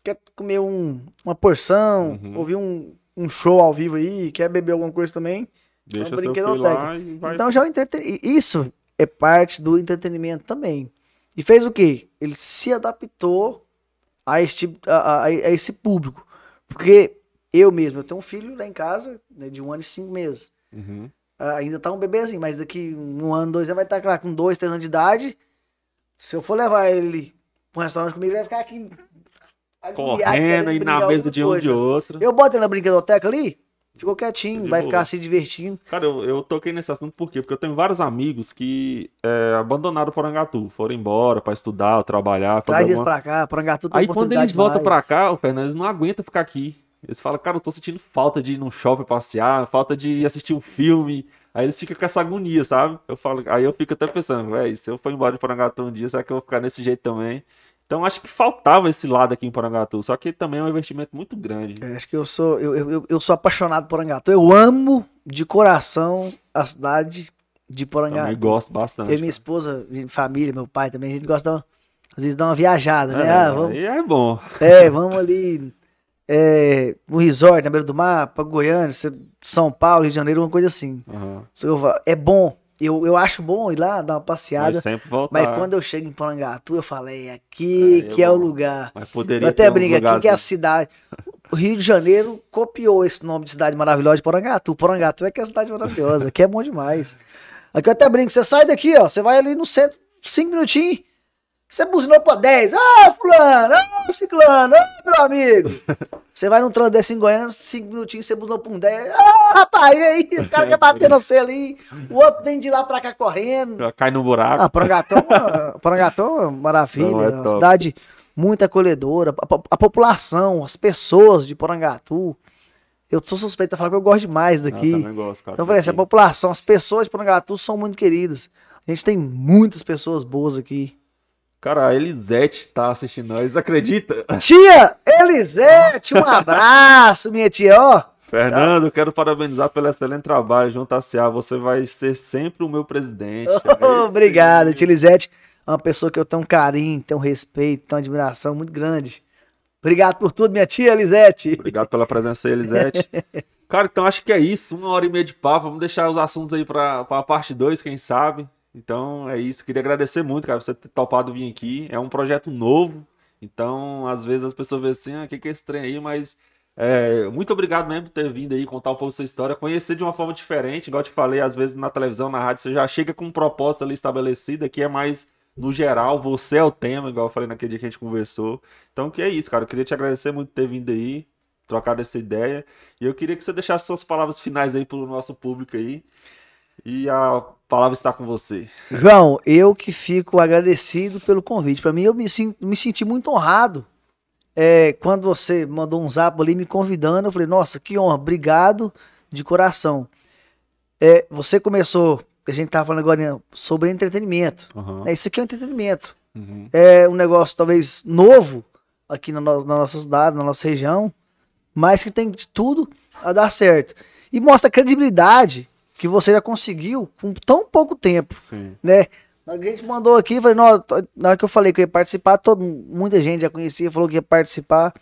quer comer um, uma porção, Uhum. ouvir um, um show ao vivo aí, quer beber alguma coisa também. Deixa uma seu lá e vai... Então já é o entreten... isso é parte do entretenimento também. E fez o quê? Ele se adaptou a, esse tipo- a, a- a esse público. Porque eu mesmo, eu tenho um filho lá em casa, né, de um ano e cinco meses. Uhum. Ah, ainda tá um bebezinho, mas daqui um ano, dois anos vai estar lá com dois, três anos de idade. Se eu for levar ele pra um restaurante comigo, ele vai ficar aqui Correndo e na mesa de um de outro. Eu boto ele na brinquedoteca ali, ficou quietinho, vai ficar se divertindo. Cara, eu, eu toquei nesse assunto por quê? Porque eu tenho vários amigos que é, abandonaram Porangatu, foram embora pra estudar, trabalhar, fazer Traz eles alguma... pra cá, Porangatu tem Aí quando eles voltam pra cá, o Fernando, eles não aguentam ficar aqui. Eles falam, cara, eu tô sentindo falta de ir num shopping passear, falta de ir assistir um filme. Aí eles ficam com essa agonia, sabe? Eu falo, aí eu fico até pensando, velho, se eu for embora de Porangatu um dia, será que eu vou ficar desse jeito também? Então acho que faltava esse lado aqui em Porangatu, só que também é um investimento muito grande. Eu acho que eu sou, eu, eu, eu- eu sou apaixonado por Porangatu. Eu amo de coração a cidade de Porangatu. gosto bastante. Eu e minha esposa, minha família, meu pai também, a gente gosta, de dar- às vezes, dar uma viajada, né? É, Ah, vamos, é bom. é, vamos ali é, no resort, na beira do mar, pra Goiânia, São Paulo, Rio de Janeiro, uma coisa assim. Eu fa- É bom, eu, eu acho bom ir lá, dar uma passeada. Mas sempre voltar. Mas quando eu chego em Porangatu, eu falei, é aqui é que é o lugar. Mas poderia Eu até brinco aqui que é a cidade. O Rio de Janeiro copiou esse nome de cidade maravilhosa de Porangatu. Porangatu é que é a cidade maravilhosa, aqui é bom demais. Aqui eu até brinco, você sai daqui, ó, você vai ali no centro, cinco minutinhos, você buzinou pra 10. Ah, fulano, ah, ciclano, ah, meu amigo. (laughs) Você vai num trânsito desse em Goiânia, cinco minutinhos, você buzinou pra um 10. Ah, rapaz, e aí? O cara quer bater no você ali, o outro vem de lá pra cá correndo. Cai no buraco. Ah, Porangatu, (laughs) é uma- Porangatu é maravilha, Não, é uma cidade muito acolhedora, a, a população, as pessoas de Porangatu. Eu sou suspeito de falar que eu gosto demais Ah, daqui. também gosto, cara. então eu falei, assim, a população, as pessoas de Porangatu são muito queridas. A gente tem muitas pessoas boas aqui. Cara, a Elisete tá assistindo nós, acredita? (laughs) Tia Elisete, um abraço, minha tia, ó. Fernando, quero parabenizar pelo excelente trabalho junto à CA. Você vai ser sempre o meu presidente. (laughs) É isso Obrigado, tia Elisete. É uma pessoa que eu tenho um carinho, tenho um respeito, tenho uma admiração muito grande. Obrigado por tudo, minha tia Elisete. Obrigado pela presença aí, Elisete. (laughs) Cara, então acho que é isso. Uma hora e meia de papo. Vamos deixar os assuntos aí pra, pra parte 2, quem sabe. Então é isso. Queria agradecer muito, cara, por você ter topado vir aqui. É um projeto novo. Então, às vezes as pessoas veem assim, ah, o que, que é esse trem aí? Mas é, muito obrigado mesmo por ter vindo aí contar um pouco da sua história, conhecer de uma forma diferente, igual eu te falei, às vezes na televisão, na rádio, você já chega com um propósito ali estabelecida, que é mais no geral, você é o tema, igual eu falei naquele dia que a gente conversou. Então, que é isso, cara. Eu queria te agradecer muito por ter vindo aí, trocado essa ideia. E eu queria que você deixasse suas palavras finais aí pro nosso público aí. E a palavra está com você. João, eu que fico agradecido pelo convite. Para mim, eu me, me senti muito honrado é, quando você mandou um zap ali me convidando. Eu falei, nossa, que honra, obrigado de coração. É, você começou a gente tava falando agora sobre entretenimento. Uhum. Isso aqui é um entretenimento. Uhum. É um negócio talvez novo aqui na, no, na nossa cidade, na nossa região, mas que tem de tudo a dar certo. E mostra credibilidade que você já conseguiu com tão pouco tempo. Sim. Né? A gente mandou aqui, falei, na hora que eu falei que eu ia participar, todo, muita gente já conhecia, falou que ia participar.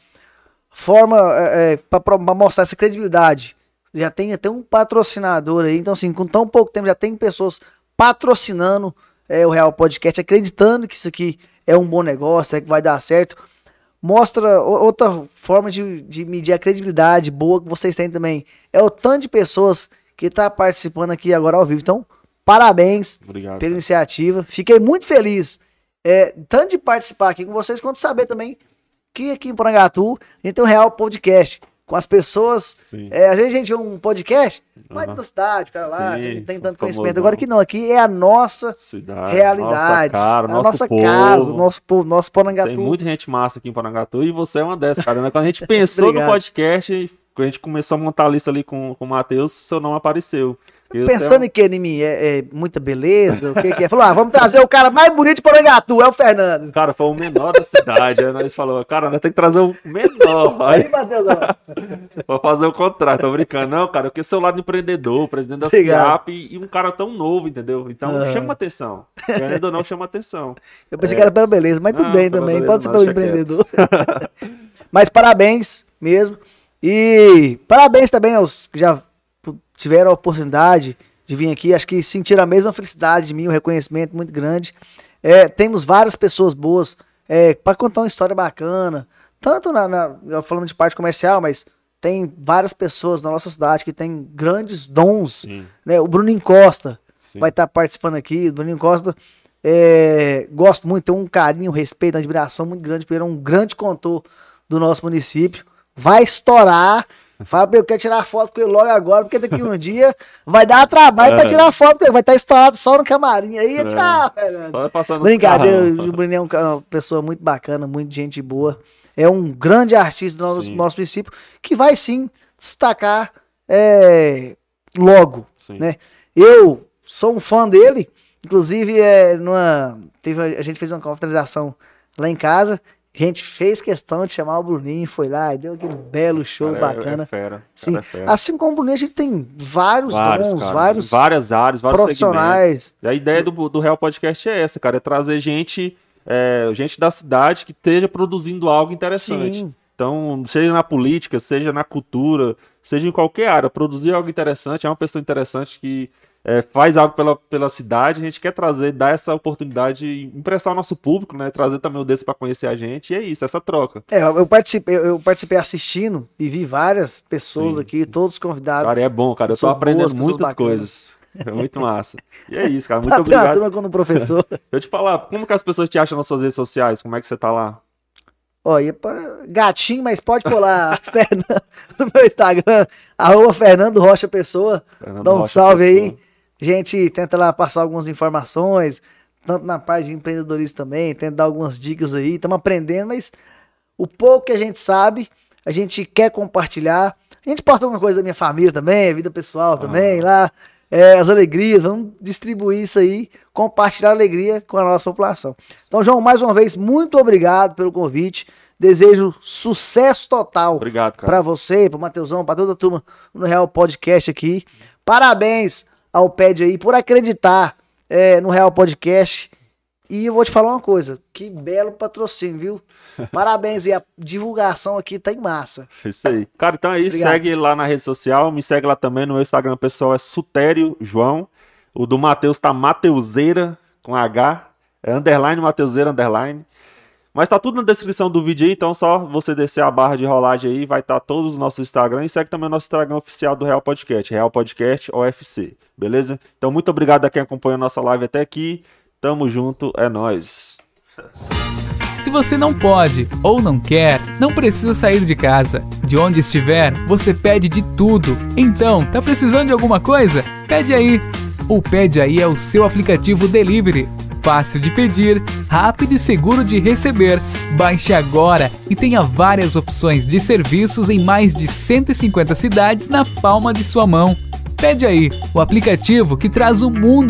Forma é, é, para mostrar essa credibilidade já tem até um patrocinador aí. Então, assim, com tão pouco tempo, já tem pessoas patrocinando é, o Real Podcast, acreditando que isso aqui é um bom negócio, é que vai dar certo. Mostra outra forma de, de medir a credibilidade boa que vocês têm também. É o tanto de pessoas que está participando aqui agora ao vivo. Então, parabéns Obrigado, pela cara. iniciativa. Fiquei muito feliz, é, tanto de participar aqui com vocês, quanto saber também que aqui em Porangatu a gente tem um Real Podcast com as pessoas. É, às vezes a gente vê um podcast, vai uhum. da cidade, cara lá, Sim, não tem tanto conhecimento. Agora que não, aqui é a nossa cidade, realidade. Nossa cara, a nosso nossa povo. casa, o nosso povo, nosso Porangatu. Tem muita gente massa aqui em Porangatu e você é uma dessas, cara. Né? Quando a gente (laughs) pensou no podcast, quando a gente começou a montar a lista ali com, com o Matheus, seu nome apareceu. Pensando tenho... em que, em mim? É, é, muita beleza? O que, que é? Falou, ah, vamos trazer o cara mais bonito de Porangatu, é o Fernando. Cara, foi o menor da cidade. aí nós falou, cara, nós temos que trazer o menor. (laughs) Aí, Matheus, (laughs) Vou fazer o contrário, tô brincando. Não, cara, eu quero ser o lado empreendedor, presidente da CIAP e, e, um cara tão novo, entendeu? Então uhum. chama atenção. Querendo ou não, chama atenção. Eu pensei é... que era pela beleza, mas tudo bem também. Beleza, Pode ser pelo empreendedor. (laughs) mas parabéns mesmo. E parabéns também aos que já tiveram a oportunidade de vir aqui, acho que sentiram a mesma felicidade de mim, um reconhecimento muito grande. É, temos várias pessoas boas é, para contar uma história bacana, tanto na, na falando de parte comercial, mas tem várias pessoas na nossa cidade que têm grandes dons. Né? O Bruninho Costa Sim. vai estar tá participando aqui. O Bruninho Costa é, gosto muito, tem um carinho, um respeito, uma admiração muito grande, porque ele é um grande contor do nosso município. Vai estourar Fala pra eu quero tirar foto com ele logo agora, porque daqui um dia vai dar trabalho é. pra tirar foto com ele. Vai estar estourado só no camarim aí. É. Tchau, Brincadeira, o Bruno é uma pessoa muito bacana, muito gente boa. É um grande artista do nosso, nosso município que vai sim destacar é, logo. Né? Eu sou um fã dele, inclusive é, numa, teve, a gente fez uma confraternização lá em casa gente fez questão de chamar o Bruninho, foi lá e deu aquele belo show cara, bacana. É, é fera, Sim. É fera. Assim como o Bruninho, a gente tem vários, vários dons, cara, vários várias áreas, vários profissionais. Segmentos. a ideia do, do Real Podcast é essa, cara, é trazer gente, é, gente da cidade que esteja produzindo algo interessante. Sim. Então, seja na política, seja na cultura, seja em qualquer área, produzir algo interessante, é uma pessoa interessante que é, faz algo pela, pela cidade, a gente quer trazer, dar essa oportunidade, emprestar ao nosso público, né? Trazer também o desse para conhecer a gente, e é isso, essa troca. É, eu participei, eu participei assistindo e vi várias pessoas Sim. aqui, todos convidados. Cara, é bom, cara, eu tô aprendendo boas, muitas coisas. É muito massa. E é isso, cara, (laughs) muito obrigado. Turma quando professor. (laughs) eu te falar, como que as pessoas te acham nas suas redes sociais? Como é que você tá lá? Olha, gatinho, mas pode colar (laughs) no meu Instagram, arroba Fernando Rocha Pessoa. Fernando Dá um Rocha salve Pessoa. aí. A gente tenta lá passar algumas informações, tanto na parte de empreendedorismo também, tenta dar algumas dicas aí, estamos aprendendo, mas o pouco que a gente sabe, a gente quer compartilhar. A gente posta alguma coisa da minha família também, vida pessoal também, ah. lá, é, as alegrias, vamos distribuir isso aí, compartilhar a alegria com a nossa população. Então, João, mais uma vez, muito obrigado pelo convite. Desejo sucesso total para você, para o Mateusão, para toda a turma no Real Podcast aqui. Parabéns ao PED aí por acreditar é, no Real Podcast E eu vou te falar uma coisa, que belo patrocínio, viu? (laughs) Parabéns e a divulgação aqui tá em massa. Isso aí. Cara, então é. Obrigado. Segue lá na rede social. Me segue lá também no meu Instagram pessoal. É Sutério João. O do Matheus tá Mateuseira com H. É underline Mateuseira underline. Mas tá tudo na descrição do vídeo aí. Então só você descer a barra de rolagem aí. Vai estar todos os nossos Instagram. E segue também o nosso Instagram oficial do Real Podcast. Real Podcast OFC. Beleza? Então muito obrigado a quem acompanhou nossa live até aqui. Tamo junto. É nóis. Se você não pode ou não quer, não precisa sair de casa. De onde estiver, você pede de tudo. Então, tá precisando de alguma coisa? Pede aí. O Pede Aí é o seu aplicativo delivery. Fácil de pedir, rápido e seguro de receber. Baixe agora e tenha várias opções de serviços em mais de 150 cidades na palma de sua mão. Pede aí, o aplicativo que traz o mundo